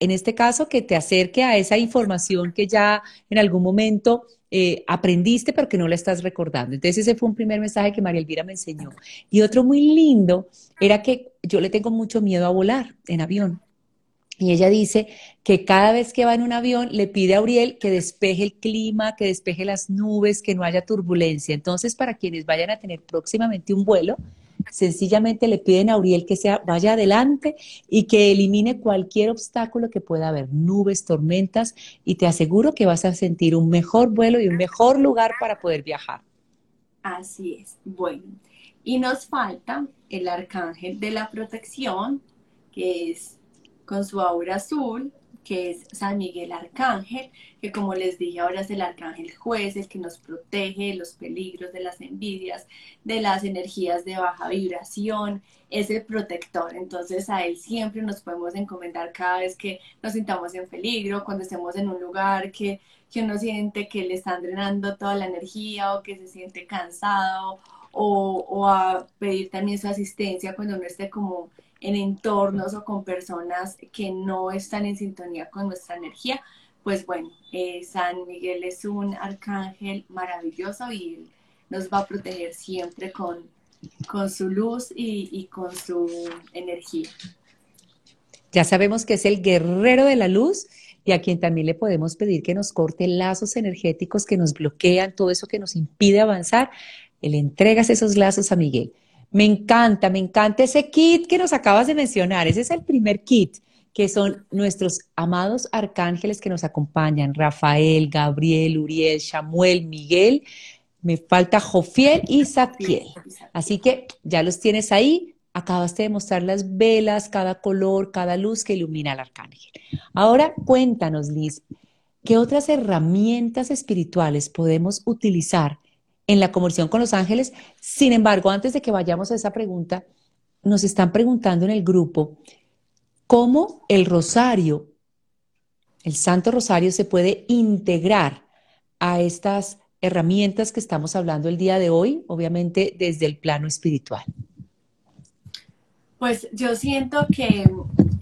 en este caso, que te acerque a esa información que ya en algún momento eh, aprendiste, pero que no la estás recordando. Entonces ese fue un primer mensaje que María Elvira me enseñó. Y otro muy lindo era que yo le tengo mucho miedo a volar en avión. Y ella dice que cada vez que va en un avión le pide a Uriel que despeje el clima, que despeje las nubes, que no haya turbulencia. Entonces, para quienes vayan a tener próximamente un vuelo, sencillamente le piden a Uriel que sea, vaya adelante y que elimine cualquier obstáculo que pueda haber, nubes, tormentas, y te aseguro que vas a sentir un mejor vuelo y un mejor lugar para poder viajar. Así es. Bueno, y nos falta el arcángel de la protección, que es con su aura azul, que es San Miguel Arcángel, que como les dije ahora es el arcángel juez, el que nos protege de los peligros, de las envidias, de las energías de baja vibración, es el protector. Entonces a él siempre nos podemos encomendar cada vez que nos sintamos en peligro, cuando estemos en un lugar que, que uno siente que le están drenando toda la energía o que se siente cansado o, o a pedir también su asistencia cuando uno esté como en entornos o con personas que no están en sintonía con nuestra energía, pues bueno, eh, San Miguel es un arcángel maravilloso y nos va a proteger siempre con, con su luz y, y con su energía. Ya sabemos que es el guerrero de la luz y a quien también le podemos pedir que nos corte lazos energéticos que nos bloquean, todo eso que nos impide avanzar. Le entregas esos lazos a Miguel. Me encanta, me encanta ese kit que nos acabas de mencionar. Ese es el primer kit, que son nuestros amados arcángeles que nos acompañan. Rafael, Gabriel, Uriel, Samuel, Miguel. Me falta Jofiel y Zadkiel. Así que ya los tienes ahí. Acabaste de mostrar las velas, cada color, cada luz que ilumina al arcángel. Ahora cuéntanos, Liz, ¿qué otras herramientas espirituales podemos utilizar en la conversión con los ángeles. Sin embargo, antes de que vayamos a esa pregunta, nos están preguntando en el grupo cómo el rosario, el Santo Rosario, se puede integrar a estas herramientas que estamos hablando el día de hoy, obviamente desde el plano espiritual. Pues yo siento que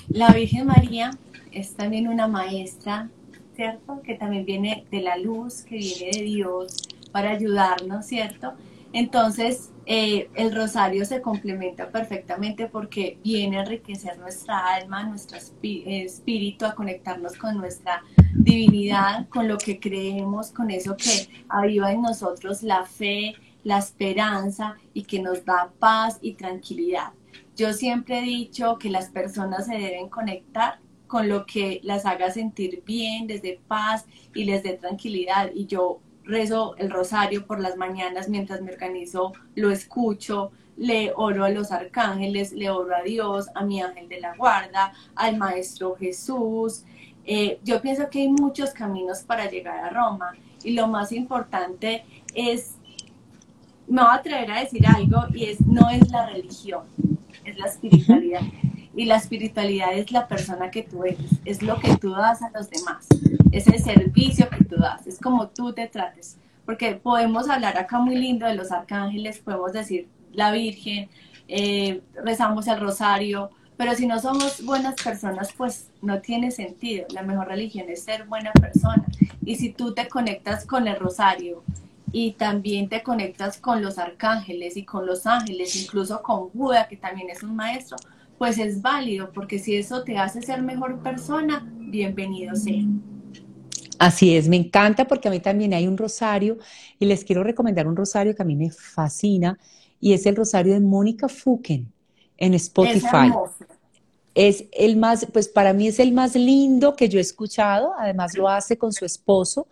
la Virgen María es también una maestra, ¿cierto? Que también viene de la luz, que viene de Dios, para ayudarnos, ¿cierto? Entonces, eh, el rosario se complementa perfectamente porque viene a enriquecer nuestra alma, nuestro espíritu, a conectarnos con nuestra divinidad, con lo que creemos, con eso que aviva en nosotros la fe, la esperanza y que nos da paz y tranquilidad. Yo siempre he dicho que las personas se deben conectar con lo que las haga sentir bien, desde paz y les dé tranquilidad. Y yo rezo el rosario por las mañanas mientras me organizo, lo escucho, le oro a los arcángeles, le oro a Dios, a mi ángel de la guarda, al Maestro Jesús. Eh, yo pienso que hay muchos caminos para llegar a Roma y lo más importante es, me voy a atrever a decir algo y es, no es la religión, es la espiritualidad. Y la espiritualidad es la persona que tú eres, es lo que tú das a los demás, es el servicio que tú das, es como tú te trates. Porque podemos hablar acá muy lindo de los arcángeles, podemos decir la Virgen, eh, rezamos el rosario, pero si no somos buenas personas, pues no tiene sentido. La mejor religión es ser buena persona. Y si tú te conectas con el rosario y también te conectas con los arcángeles y con los ángeles, incluso con Buda, que también es un maestro, pues es válido, porque si eso te hace ser mejor persona, bienvenido sea. Así es, me encanta porque a mí también hay un rosario y les quiero recomendar un rosario que a mí me fascina y es el rosario de Mónica Fuken en Spotify. Es, es el más, pues para mí es el más lindo que yo he escuchado, además lo hace con su esposo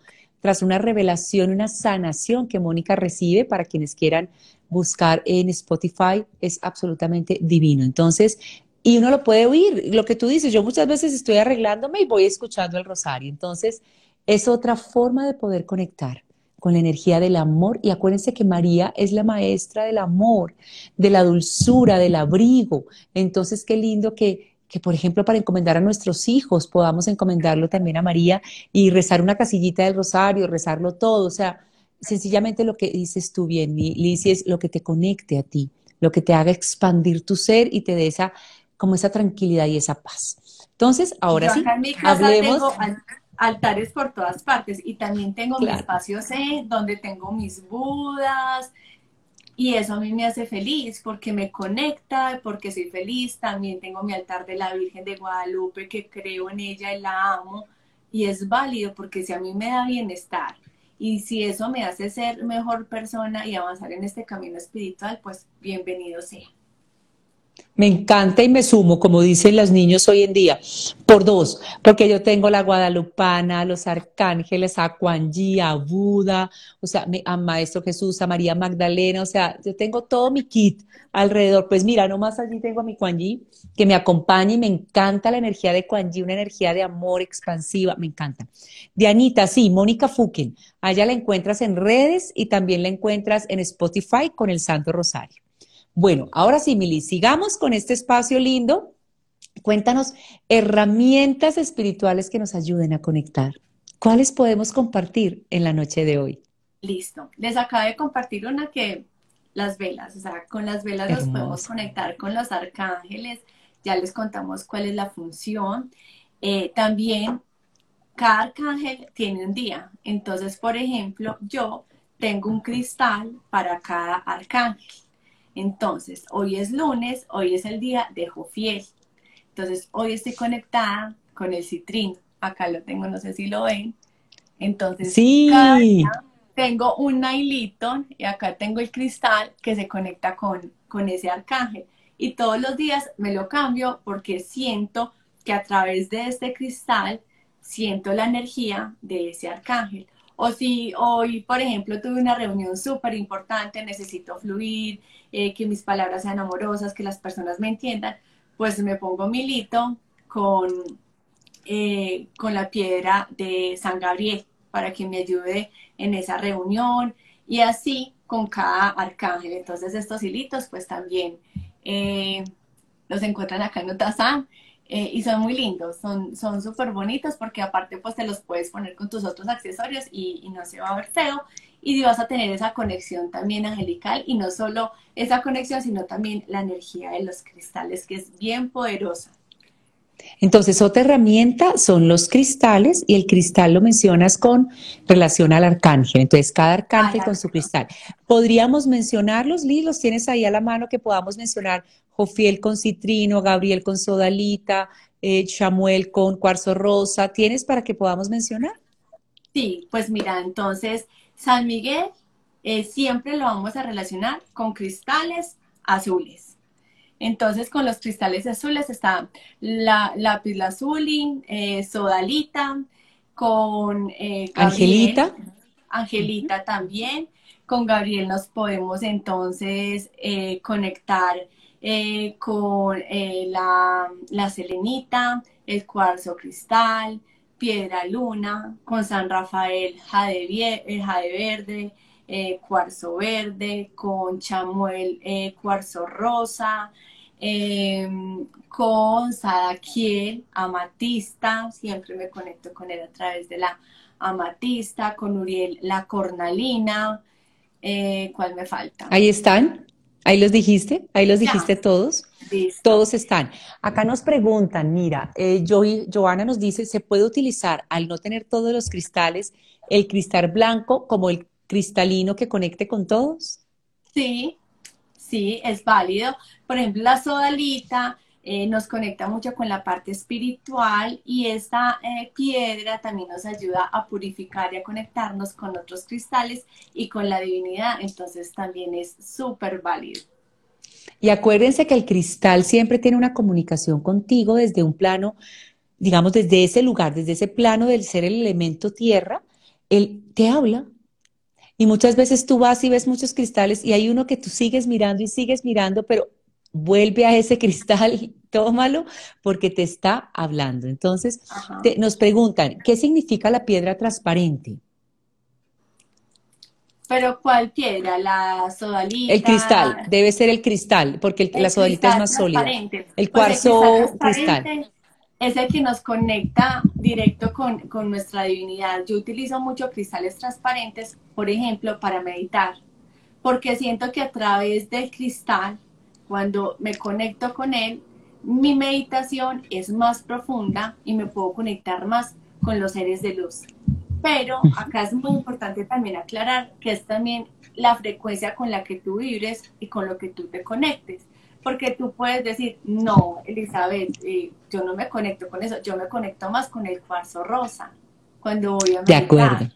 tras una revelación, una sanación que Mónica recibe para quienes quieran buscar en Spotify es absolutamente divino. Entonces, y uno lo puede oír, lo que tú dices, yo muchas veces estoy arreglándome y voy escuchando el rosario. Entonces, es otra forma de poder conectar con la energía del amor. Y acuérdense que María es la maestra del amor, de la dulzura, del abrigo. Entonces, qué lindo que, que, por ejemplo, para encomendar a nuestros hijos podamos encomendarlo también a María y rezar una casillita del rosario, rezarlo todo. O sea, sencillamente lo que dices tú bien, Lizy, es lo que te conecte a ti, lo que te haga expandir tu ser y te dé esa, como esa tranquilidad y esa paz. Entonces, ahora sí, en mi casa Tengo altares por todas partes y también tengo mi espacio C donde tengo mis budas y eso a mí me hace feliz porque me conecta, porque soy feliz. También tengo mi altar de la Virgen de Guadalupe que creo en ella y la amo y es válido porque si a mí me da bienestar y si eso me hace ser mejor persona y avanzar en este camino espiritual, pues bienvenido sea. Me encanta y me sumo, como dicen los niños hoy en día, por dos, porque yo tengo la guadalupana, los arcángeles, a Kuan a Buda, o sea, a Maestro Jesús, a María Magdalena, o sea, yo tengo todo mi kit alrededor. Pues mira, nomás allí tengo a mi Kuan que me acompaña y me encanta la energía de Kuan una energía de amor expansiva, me encanta. Dianita, sí, Mónica Fuquen, allá la encuentras en redes y también la encuentras en Spotify con el Santo Rosario. Bueno, ahora sí, Mili, sigamos con este espacio lindo. Cuéntanos herramientas espirituales que nos ayuden a conectar. ¿Cuáles podemos compartir en la noche de hoy? Listo. Les acabo de compartir una que las velas, o sea, con las velas nos podemos conectar con los arcángeles. Ya les contamos cuál es la función. Eh, también cada arcángel tiene un día. Entonces, por ejemplo, yo tengo un cristal para cada arcángel. Entonces, hoy es lunes, hoy es el día de Jofiel. Entonces, hoy estoy conectada con el citrín. Acá lo tengo, no sé si lo ven. Entonces, sí. tengo un nailito y acá tengo el cristal que se conecta con, con ese arcángel. Y todos los días me lo cambio porque siento que a través de este cristal siento la energía de ese arcángel. O si hoy, por ejemplo, tuve una reunión súper importante, necesito fluir, eh, que mis palabras sean amorosas, que las personas me entiendan, pues me pongo mi lito con, eh, con la piedra de San Gabriel para que me ayude en esa reunión y así con cada arcángel. Entonces estos hilitos pues también eh, los encuentran acá en Utazán eh, y son muy lindos, son súper bonitos porque aparte pues te los puedes poner con tus otros accesorios y, no se va a ver feo y vas a tener esa conexión también angelical y no solo esa conexión sino también la energía de los cristales que es bien poderosa. Entonces, otra herramienta son los cristales y el cristal lo mencionas con relación al arcángel. Entonces, cada arcángel con su cristal. ¿Podríamos mencionarlos, Liz? ¿Los tienes ahí a la mano que podamos mencionar Jofiel con citrino, Gabriel con sodalita, eh, Samuel con cuarzo rosa. ¿Tienes para que podamos mencionar? Sí, pues mira, entonces San Miguel eh, siempre lo vamos a relacionar con cristales azules. Entonces, con los cristales azules está la lápiz lazuli, eh, sodalita, con Angelita. Angelita también. Con Gabriel nos podemos entonces conectar eh, con eh, la, selenita, el cuarzo cristal, piedra luna, con San Rafael jade, jade verde, eh, cuarzo verde, con chamuel cuarzo rosa, em, con Sadaquiel, amatista, siempre me conecto con él a través de la amatista, con Uriel la cornalina, ¿cuál me falta? Ahí están. Ahí los dijiste, ahí los dijiste todos. Todos están. Acá nos preguntan, mira, eh, Joana nos dice, ¿se puede utilizar al no tener todos los cristales el cristal blanco como el cristalino que conecte con todos? Sí, sí, es válido. Por ejemplo, la sodalita eh, nos conecta mucho con la parte espiritual y esta eh, piedra también nos ayuda a purificar y a conectarnos con otros cristales y con la divinidad. Entonces también es súper válido. Y acuérdense que el cristal siempre tiene una comunicación contigo desde un plano, digamos, desde ese lugar, desde ese plano del ser el elemento tierra, él te habla. Y muchas veces tú vas y ves muchos cristales y hay uno que tú sigues mirando y sigues mirando, pero vuelve a ese cristal, tómalo, porque te está hablando. Entonces, nos preguntan, ¿qué significa la piedra transparente? ¿Pero cuál piedra? ¿La sodalita? El cristal, debe ser el cristal, porque la sodalita es más sólida. El pues cuarzo cristal, Es el que nos conecta directo con, con nuestra divinidad. Yo utilizo mucho cristales transparentes, por ejemplo, para meditar, porque siento que a través del cristal cuando me conecto con él, mi meditación es más profunda y me puedo conectar más con los seres de luz. Pero acá es muy importante también aclarar que es también la frecuencia con la que tú vibres y con lo que tú te conectes. Porque tú puedes decir, no, Elizabeth, eh, yo no me conecto con eso, yo me conecto más con el cuarzo rosa cuando voy a meditar. De acuerdo.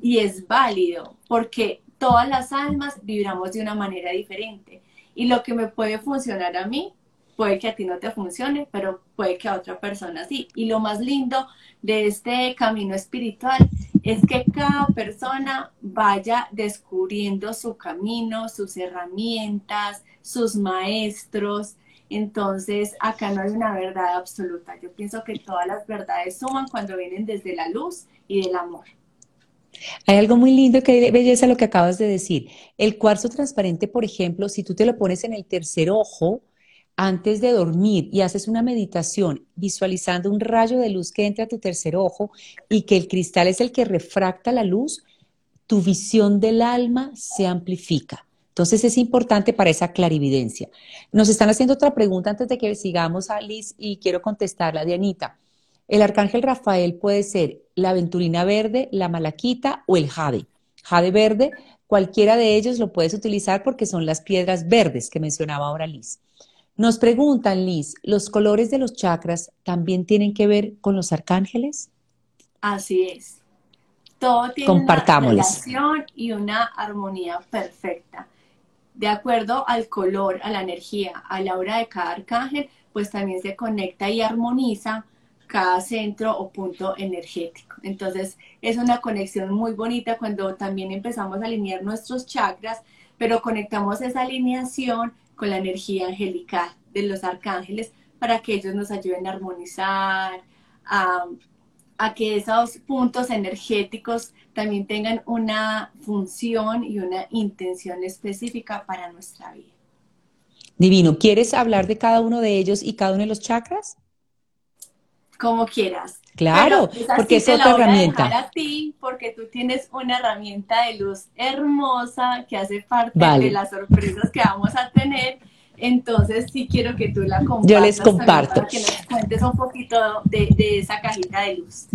Y es válido, porque todas las almas vibramos de una manera diferente. Y lo que me puede funcionar a mí puede que a ti no te funcione, pero puede que a otra persona sí. Y lo más lindo de este camino espiritual es que cada persona vaya descubriendo su camino, sus herramientas, sus maestros. Entonces, acá no hay una verdad absoluta. Yo pienso que todas las verdades suman cuando vienen desde la luz y del amor. Hay algo muy lindo que belleza lo que acabas de decir. El cuarzo transparente, por ejemplo, si tú te lo pones en el tercer ojo, antes de dormir y haces una meditación visualizando un rayo de luz que entra a tu tercer ojo y que el cristal es el que refracta la luz, tu visión del alma se amplifica. Entonces es importante para esa clarividencia. Nos están haciendo otra pregunta antes de que sigamos a Liz y quiero contestarla, Dianita. El arcángel Rafael puede ser la aventurina verde, la malaquita o el jade. Jade verde, cualquiera de ellos lo puedes utilizar porque son las piedras verdes que mencionaba ahora Liz. Nos preguntan, Liz, ¿los colores de los chakras también tienen que ver con los arcángeles? Así es. Todo tiene una relación y una armonía perfecta. De acuerdo al color, a la energía, a la hora de cada arcángel, pues también se conecta y armoniza cada centro o punto energético. Entonces es una conexión muy bonita cuando también empezamos a alinear nuestros chakras, pero conectamos esa alineación con la energía angelical de los arcángeles para que ellos nos ayuden a armonizar, a, que esos puntos energéticos también tengan una función y una intención específica para nuestra vida. Divino, ¿quieres hablar de cada uno de ellos y cada uno de los chakras? Como quieras. Claro, porque es otra herramienta. A ti, porque tú tienes una herramienta de luz hermosa que hace parte de las sorpresas que vamos a tener. Entonces, sí quiero que tú la compartas. Yo les comparto. Para que nos cuentes un poquito de, esa cajita de luz.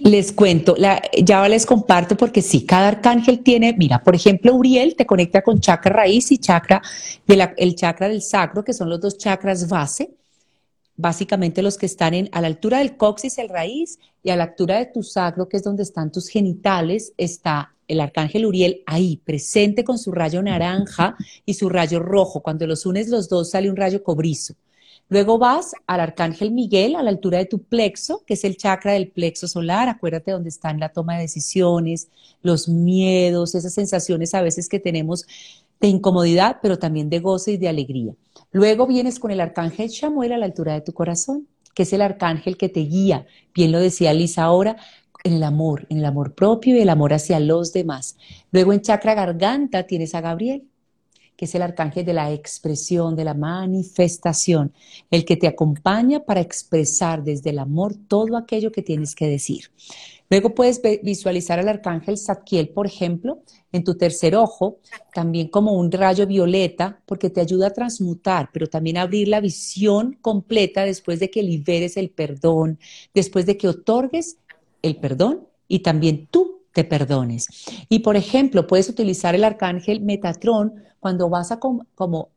Les cuento, la, ya les comparto porque sí, cada arcángel tiene, mira, por ejemplo, Uriel te conecta con chakra raíz y chakra, de el chakra del sacro, que son los dos chakras base básicamente los que están en, a la altura del coxis, el raíz, y a la altura de tu sacro, que es donde están tus genitales, está el arcángel Uriel ahí, presente con su rayo naranja y su rayo rojo. Cuando los unes los dos sale un rayo cobrizo. Luego vas al arcángel Miguel a la altura de tu plexo, que es el chakra del plexo solar. Acuérdate donde está en la toma de decisiones, los miedos, esas sensaciones a veces que tenemos de incomodidad, pero también de goce y de alegría. Luego vienes con el arcángel Shamuel a la altura de tu corazón, que es el arcángel que te guía, bien lo decía Lisa ahora, en el amor, en el amor propio y el amor hacia los demás. Luego en chakra garganta tienes a Gabriel, que es el arcángel de la expresión, de la manifestación, el que te acompaña para expresar desde el amor todo aquello que tienes que decir. Luego puedes visualizar al arcángel Zadkiel, por ejemplo, en tu tercer ojo, también como un rayo violeta, porque te ayuda a transmutar, pero también a abrir la visión completa después de que liberes el perdón, después de que otorgues el perdón y también tú te perdones. Y por ejemplo, puedes utilizar el arcángel Metatrón cuando vas a como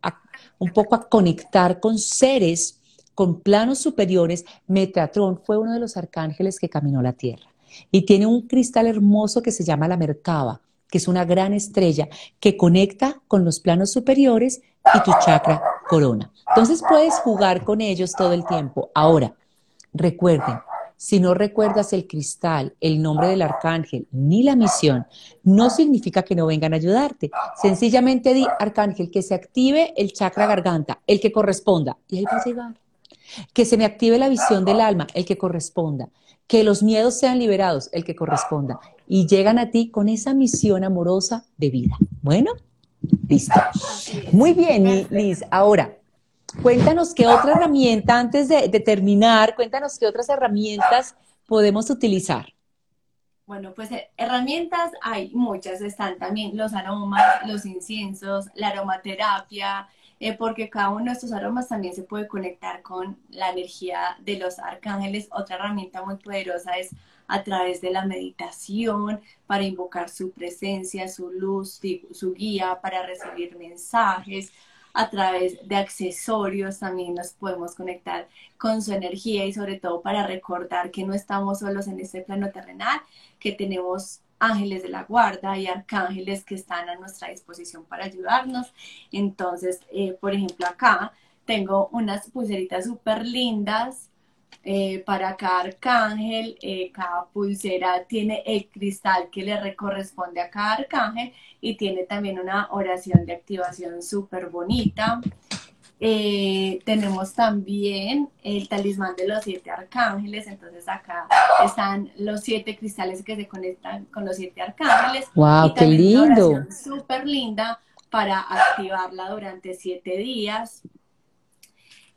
un poco a conectar con seres con planos superiores. Metatrón fue uno de los arcángeles que caminó la tierra y tiene un cristal hermoso que se llama la Merkaba, que es una gran estrella que conecta con los planos superiores y tu chakra corona. Entonces puedes jugar con ellos todo el tiempo. Ahora, recuerden, si no recuerdas el cristal, el nombre del arcángel ni la misión, no significa que no vengan a ayudarte. Sencillamente di, arcángel, que se active el chakra garganta, el que corresponda, y ahí va a llegar. Que se me active la visión del alma, el que corresponda que los miedos sean liberados, el que corresponda, y llegan a ti con esa misión amorosa de vida. Bueno, listo. Muy bien, Liz. Ahora, cuéntanos qué otra herramienta, antes de, terminar, cuéntanos qué otras herramientas podemos utilizar. Bueno, pues eh, herramientas hay muchas, están también los aromas, los inciensos, la aromaterapia, eh, porque cada uno de estos aromas también se puede conectar con la energía de los arcángeles. Otra herramienta muy poderosa es a través de la meditación para invocar su presencia, su luz, su guía, para recibir mensajes. A través de accesorios también nos podemos conectar con su energía y sobre todo para recordar que no estamos solos en este plano terrenal, que tenemos ángeles de la guarda y arcángeles que están a nuestra disposición para ayudarnos. Entonces, eh, por ejemplo, acá tengo unas pulseritas súper lindas eh, para cada arcángel. Eh, cada pulsera tiene el cristal que le corresponde a cada arcángel y tiene también una oración de activación súper bonita. Eh, tenemos también el talismán de los siete arcángeles, entonces acá están los siete cristales que se conectan con los siete arcángeles. ¡Wow, qué lindo! Súper linda para activarla durante siete días.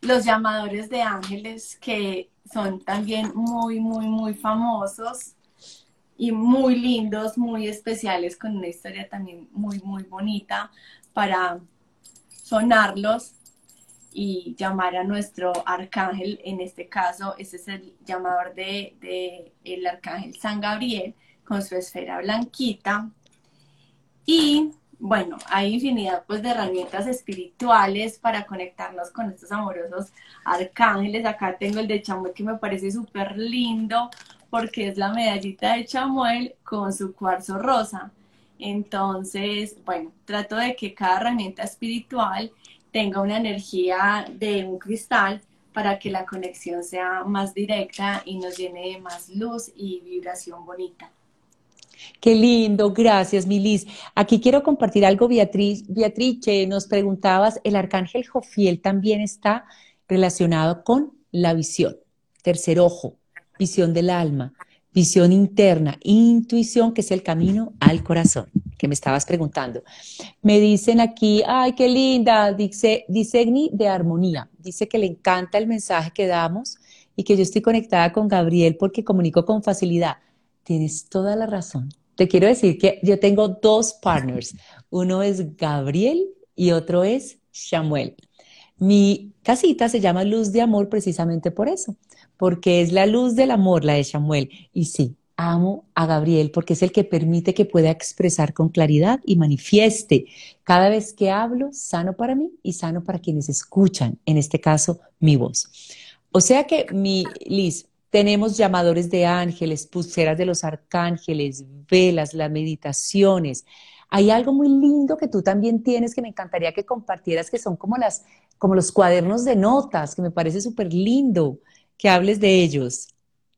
Los llamadores de ángeles que son también muy, muy, muy famosos y muy lindos, muy especiales, con una historia también muy, muy bonita para sonarlos y llamar a nuestro arcángel, en este caso, este es el llamador de, el arcángel San Gabriel con su esfera blanquita. Y bueno, hay infinidad pues de herramientas espirituales para conectarnos con estos amorosos arcángeles. Acá tengo el de Chamuel que me parece súper lindo porque es la medallita de Chamuel con su cuarzo rosa. Entonces, bueno, trato de que cada herramienta espiritual tenga una energía de un cristal para que la conexión sea más directa y nos llene de más luz y vibración bonita. Qué lindo, gracias, Milis. Aquí quiero compartir algo, Beatriz. Beatriz, nos preguntabas, el arcángel Jofiel también está relacionado con la visión, tercer ojo, visión del alma, visión interna, intuición, que es el camino al corazón, que me estabas preguntando. Me dicen aquí, ay, qué linda, dice Disegni de armonía. Dice que le encanta el mensaje que damos y que yo estoy conectada con Gabriel porque comunico con facilidad. Tienes toda la razón. Te quiero decir que yo tengo dos partners. Uno es Gabriel y otro es Samuel. Mi casita se llama Luz de Amor precisamente por eso, porque es la luz del amor, la de Samuel. Y sí, amo a Gabriel porque es el que permite que pueda expresar con claridad y manifieste cada vez que hablo, sano para mí y sano para quienes escuchan, en este caso, mi voz. O sea que, mi Liz, tenemos llamadores de ángeles, pulseras de los arcángeles, velas, las meditaciones. Hay algo muy lindo que tú también tienes que me encantaría que compartieras, que son como las como los cuadernos de notas, que me parece súper lindo que hables de ellos.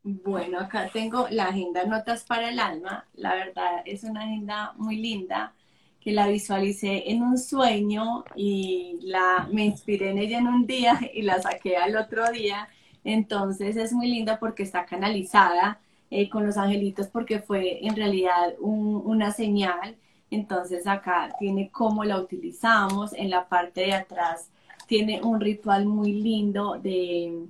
Bueno, acá tengo la agenda Notas para el Alma. La verdad es una agenda muy linda que la visualicé en un sueño y la, me inspiré en ella en un día y la saqué al otro día. Entonces es muy linda porque está canalizada eh, con los angelitos porque fue en realidad una señal. Entonces acá tiene cómo la utilizamos. En la parte de atrás tiene un ritual muy lindo de,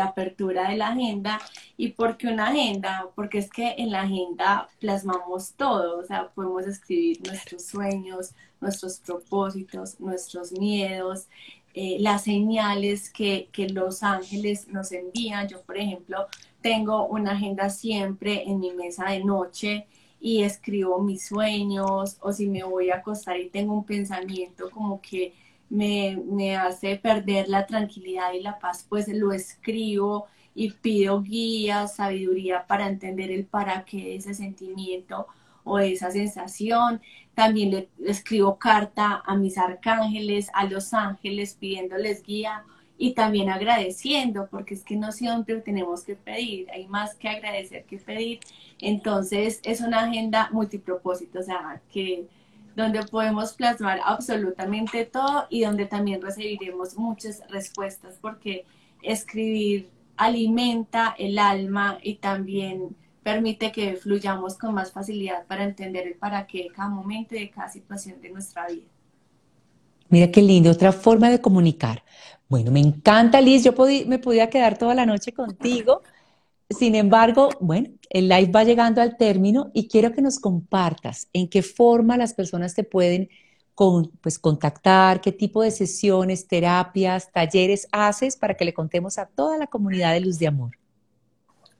apertura de la agenda. ¿Y por qué una agenda? Porque es que en la agenda plasmamos todo, o sea, podemos escribir nuestros sueños, nuestros propósitos, nuestros miedos, eh, las señales que, que los ángeles nos envían. Yo, por ejemplo, tengo una agenda siempre en mi mesa de noche y escribo mis sueños o si me voy a acostar y tengo un pensamiento como que me, hace perder la tranquilidad y la paz, pues lo escribo y pido guía, sabiduría para entender el para qué de ese sentimiento o esa sensación. También le escribo carta a mis arcángeles, a los ángeles, pidiéndoles guía y también agradeciendo, porque es que no siempre tenemos que pedir, hay más que agradecer que pedir. Entonces es una agenda multipropósito, o sea, que donde podemos plasmar absolutamente todo y donde también recibiremos muchas respuestas porque escribir alimenta el alma y también permite que fluyamos con más facilidad para entender el para qué de cada momento y de cada situación de nuestra vida. Mira qué lindo, otra forma de comunicar. Bueno, me encanta, Liz. Yo me podía quedar toda la noche contigo. Sin embargo, bueno, el live va llegando al término y quiero que nos compartas en qué forma las personas te pueden pues, contactar, qué tipo de sesiones, terapias, talleres haces para que le contemos a toda la comunidad de Luz de Amor.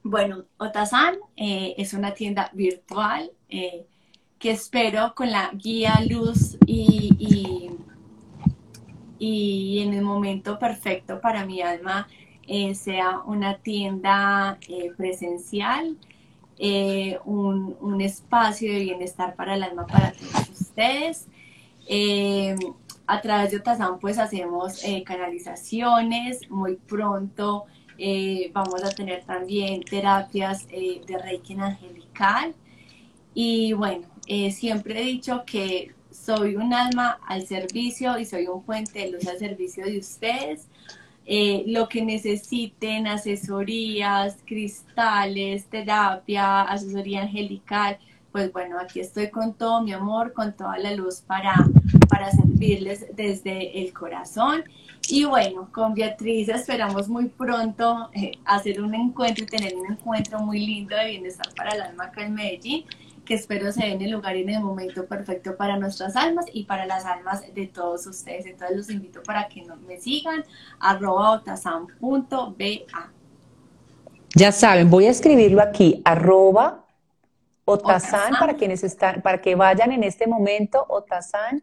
Bueno, Otasan eh, es una tienda virtual eh, que espero con la guía Luz y, y en el momento perfecto para mi alma eh, sea una tienda eh, presencial, eh, un, espacio de bienestar para el alma para todos ustedes. a través de Otazán pues hacemos canalizaciones, muy pronto vamos a tener también terapias de Reiki angelical y bueno, siempre he dicho que soy un alma al servicio y soy un puente de luz al servicio de ustedes. Eh, lo que necesiten, asesorías, cristales, terapia, asesoría angelical, pues bueno, aquí estoy con todo mi amor, con toda la luz para, para servirles desde el corazón. Y bueno, con Beatriz esperamos muy pronto eh, hacer un encuentro y tener un encuentro muy lindo de bienestar para el alma acá en Medellín que espero se den el lugar y en el momento perfecto para nuestras almas y para las almas de todos ustedes. Entonces los invito para que me sigan, arroba Ya saben, voy a escribirlo aquí, arroba otasan, para quienes están, para que vayan en este momento, otasan.ba.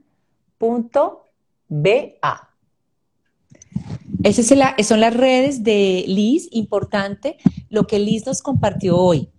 Esas son las redes de Liz, importante lo que Liz nos compartió hoy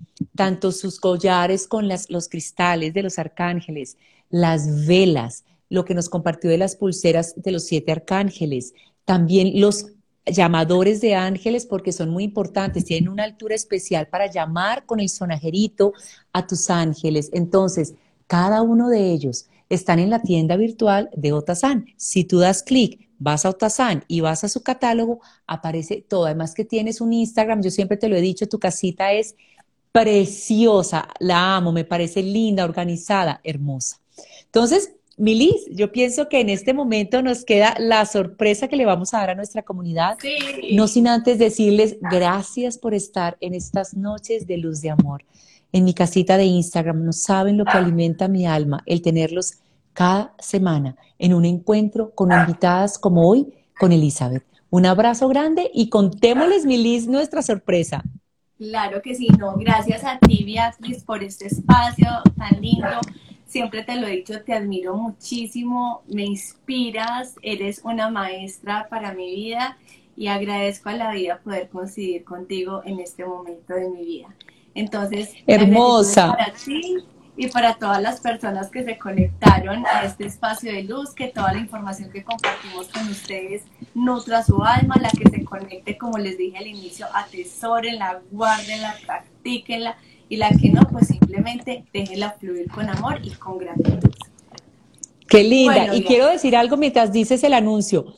tanto sus collares con los cristales de los arcángeles, las velas, lo que nos compartió de las pulseras de los siete arcángeles, también los llamadores de ángeles porque son muy importantes, tienen una altura especial para llamar con el sonajerito a tus ángeles. Entonces, cada uno de ellos están en la tienda virtual de Otasan. Si tú das clic, vas a Otasan y vas a su catálogo, aparece todo. Además que tienes un Instagram, yo siempre te lo he dicho, tu casita es preciosa, la amo, me parece linda, organizada, hermosa. Entonces, Milis, yo pienso que en este momento nos queda la sorpresa que le vamos a dar a nuestra comunidad, no sin antes decirles gracias por estar en estas noches de luz de amor. En mi casita de Instagram, no saben lo que alimenta mi alma el tenerlos cada semana en un encuentro con invitadas como hoy con Elizabeth. Un abrazo grande y contémosles, Milis, nuestra sorpresa. Claro que sí, no, gracias a ti Beatriz por este espacio tan lindo. Siempre te lo he dicho, te admiro muchísimo, me inspiras, eres una maestra para mi vida y agradezco a la vida poder coincidir contigo en este momento de mi vida. Entonces, hermosa. Para ti, y para todas las personas que se conectaron a este espacio de luz, que toda la información que compartimos con ustedes nutra su alma, la que se conecte, como les dije al inicio, atesórenla, guárdenla, practíquenla y la que no, pues simplemente déjenla fluir con amor y con gratitud. Qué linda. y quiero decir algo mientras dices el anuncio.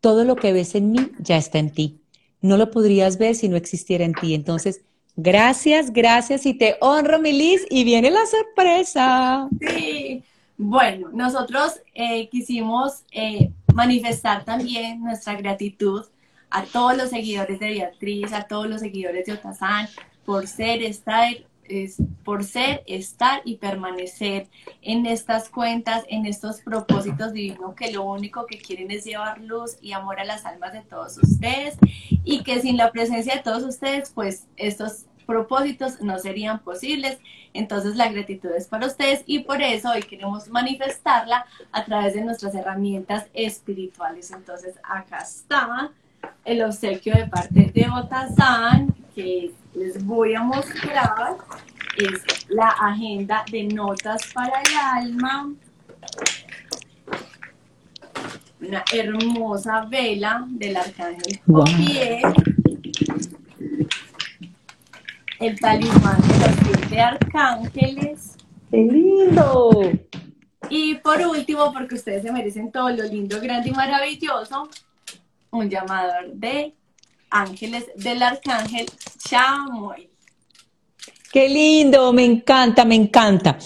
Todo lo que ves en mí ya está en ti. No lo podrías ver si no existiera en ti. Entonces, Gracias, gracias y te honro, Milis. Y viene la sorpresa. Sí, bueno, nosotros eh, quisimos eh, manifestar también nuestra gratitud a todos los seguidores de Beatriz, a todos los seguidores de Otazán, por ser, estar, por ser, estar y permanecer en estas cuentas, en estos propósitos divinos que lo único que quieren es llevar luz y amor a las almas de todos ustedes y que sin la presencia de todos ustedes, pues estos propósitos no serían posibles. Entonces la gratitud es para ustedes y por eso hoy queremos manifestarla a través de nuestras herramientas espirituales. Entonces acá está el obsequio de parte de Otazán que les voy a mostrar. Es la agenda de notas para el alma. Una hermosa vela del arcángel el talismán de los siete arcángeles. ¡Qué lindo! Y por último, porque ustedes se merecen todo lo lindo, grande y maravilloso, un llamador de ángeles del arcángel Chamoy. ¡Qué lindo! Me encanta, me encanta.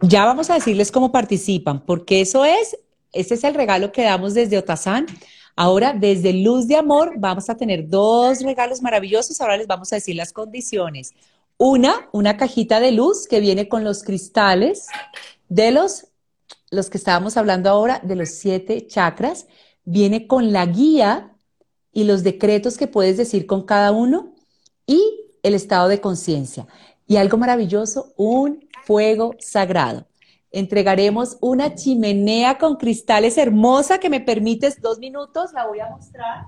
Ya vamos a decirles cómo participan, porque eso es, ese es el regalo que damos desde Otazán Ahora, desde Luz de Amor, vamos a tener dos regalos maravillosos. Ahora les vamos a decir las condiciones. Una, una cajita de luz que viene con los cristales de los, los que estábamos hablando ahora, de los siete chakras. Viene con la guía y los decretos que puedes decir con cada uno y el estado de conciencia. Y algo maravilloso, un fuego sagrado entregaremos una chimenea con cristales hermosa que me permites dos minutos, la voy a mostrar.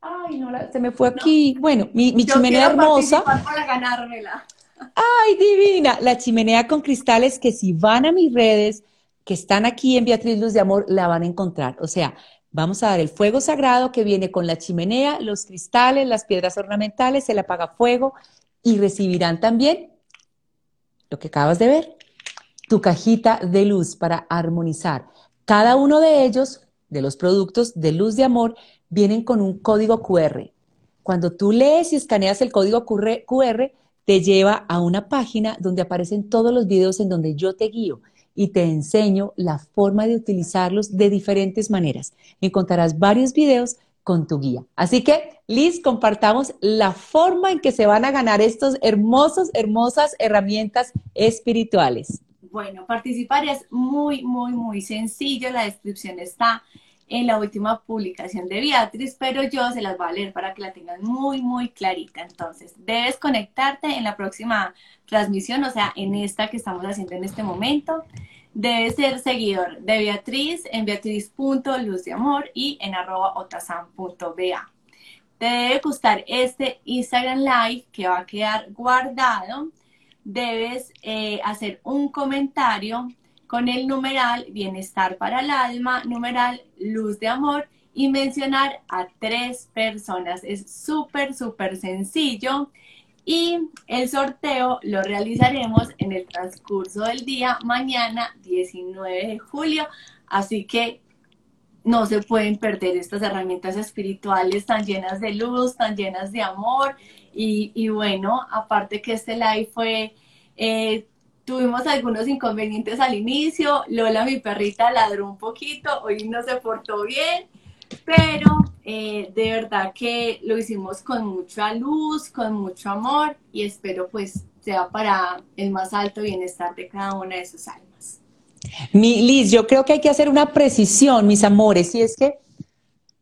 Ay, no, se me fue aquí. Bueno, mi, chimenea hermosa. Para ganármela. Ay, divina. La chimenea con cristales que si van a mis redes, que están aquí en Beatriz Luz de Amor la van a encontrar. O sea, vamos a dar el fuego sagrado que viene con la chimenea, los cristales, las piedras ornamentales, se le apaga fuego y recibirán también lo que acabas de ver, tu cajita de luz para armonizar. Cada uno de ellos, de los productos de luz de amor, vienen con un código QR. Cuando tú lees y escaneas el código QR, te lleva a una página donde aparecen todos los videos en donde yo te guío y te enseño la forma de utilizarlos de diferentes maneras. Encontrarás varios videos con tu guía. Así que, Liz, compartamos la forma en que se van a ganar estos hermosos, hermosas herramientas espirituales. Bueno, participar es muy, muy, muy sencillo. La descripción está en la última publicación de Beatriz, pero yo se las voy a leer para que la tengan muy, muy clarita. Entonces, debes conectarte en la próxima transmisión, o sea, en esta que estamos haciendo en este momento. Debes ser seguidor de Beatriz en beatriz.luzdeamor y en arroba otasan.ba. Te debe gustar este Instagram Live que va a quedar guardado. Debes eh, hacer un comentario con el numeral bienestar para el alma, numeral luz de amor y mencionar a tres personas. Es súper, súper sencillo. Y el sorteo lo realizaremos en el transcurso del día mañana 19 de julio. Así que no se pueden perder estas herramientas espirituales tan llenas de luz, tan llenas de amor. Y, bueno, aparte que este live fue eh, Tuvimos algunos inconvenientes al inicio, Lola, mi perrita, ladró un poquito, hoy no se portó bien, pero eh, de verdad que lo hicimos con mucha luz, con mucho amor y espero pues sea para el más alto bienestar de cada una de sus almas. Mi Liz, yo creo que hay que hacer una precisión, mis amores, y es que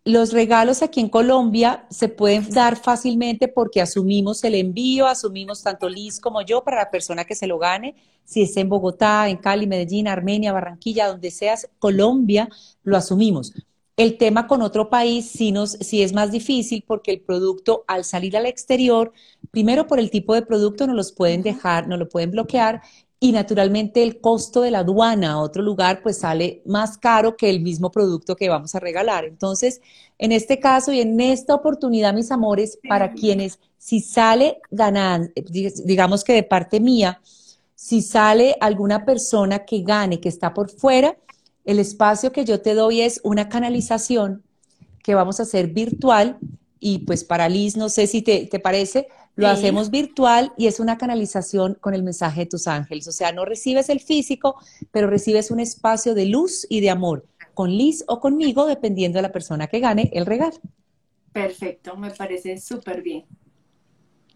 los regalos aquí en Colombia se pueden dar fácilmente porque asumimos el envío, asumimos tanto Liz como yo para la persona que se lo gane. Si es en Bogotá, en Cali, Medellín, Armenia, Barranquilla, donde seas, Colombia, lo asumimos. El tema con otro país sí, nos, sí es más difícil porque el producto al salir al exterior, primero por el tipo de producto no los pueden dejar, no lo pueden bloquear y naturalmente el costo de la aduana a otro lugar pues sale más caro que el mismo producto que vamos a regalar. Entonces, en este caso y en esta oportunidad, mis amores, para quienes si sale ganan, digamos que de parte mía, si sale alguna persona que gane, que está por fuera, el espacio que yo te doy es una canalización que vamos a hacer virtual y pues para Liz, no sé si te, te parece, lo hacemos virtual y es una canalización con el mensaje de tus ángeles. O sea, no recibes el físico, pero recibes un espacio de luz y de amor con Liz o conmigo, dependiendo de la persona que gane el regalo. Perfecto, me parece súper bien.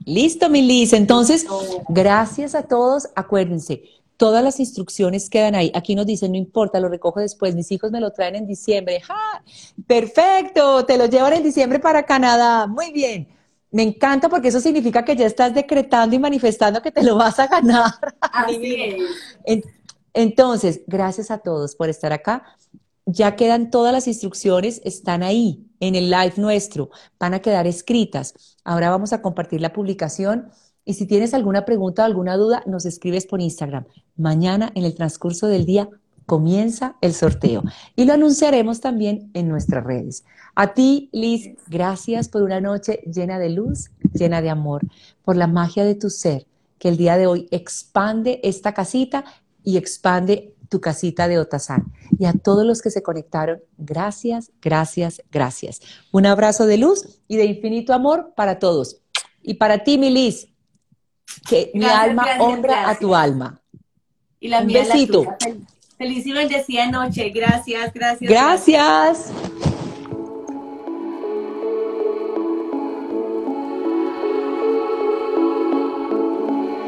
Listo, mi Liz. Entonces, gracias a todos. Acuérdense, todas las instrucciones quedan ahí. Aquí nos dicen, no importa, lo recojo después. Mis hijos me lo traen en diciembre. ¡Ja! Perfecto, te lo llevan en diciembre para Canadá. Muy bien. Me encanta porque eso significa que ya estás decretando y manifestando que te lo vas a ganar. Así es. Entonces, gracias a todos por estar acá. Ya quedan todas las instrucciones, están ahí en el live nuestro, van a quedar escritas. Ahora vamos a compartir la publicación y si tienes alguna pregunta o alguna duda, nos escribes por Instagram. Mañana, en el transcurso del día, comienza el sorteo y lo anunciaremos también en nuestras redes. A ti, Liz, gracias por una noche llena de luz, llena de amor, por la magia de tu ser, que el día de hoy expande esta casita y expande tu casita de Otazán. Y a todos los que se conectaron, gracias, gracias, gracias. Un abrazo de luz y de infinito amor para todos. Y para ti, mi Liz, que mi alma honra a tu alma. Y la Un besito. Feliz y bendecida noche. Gracias, gracias. Gracias.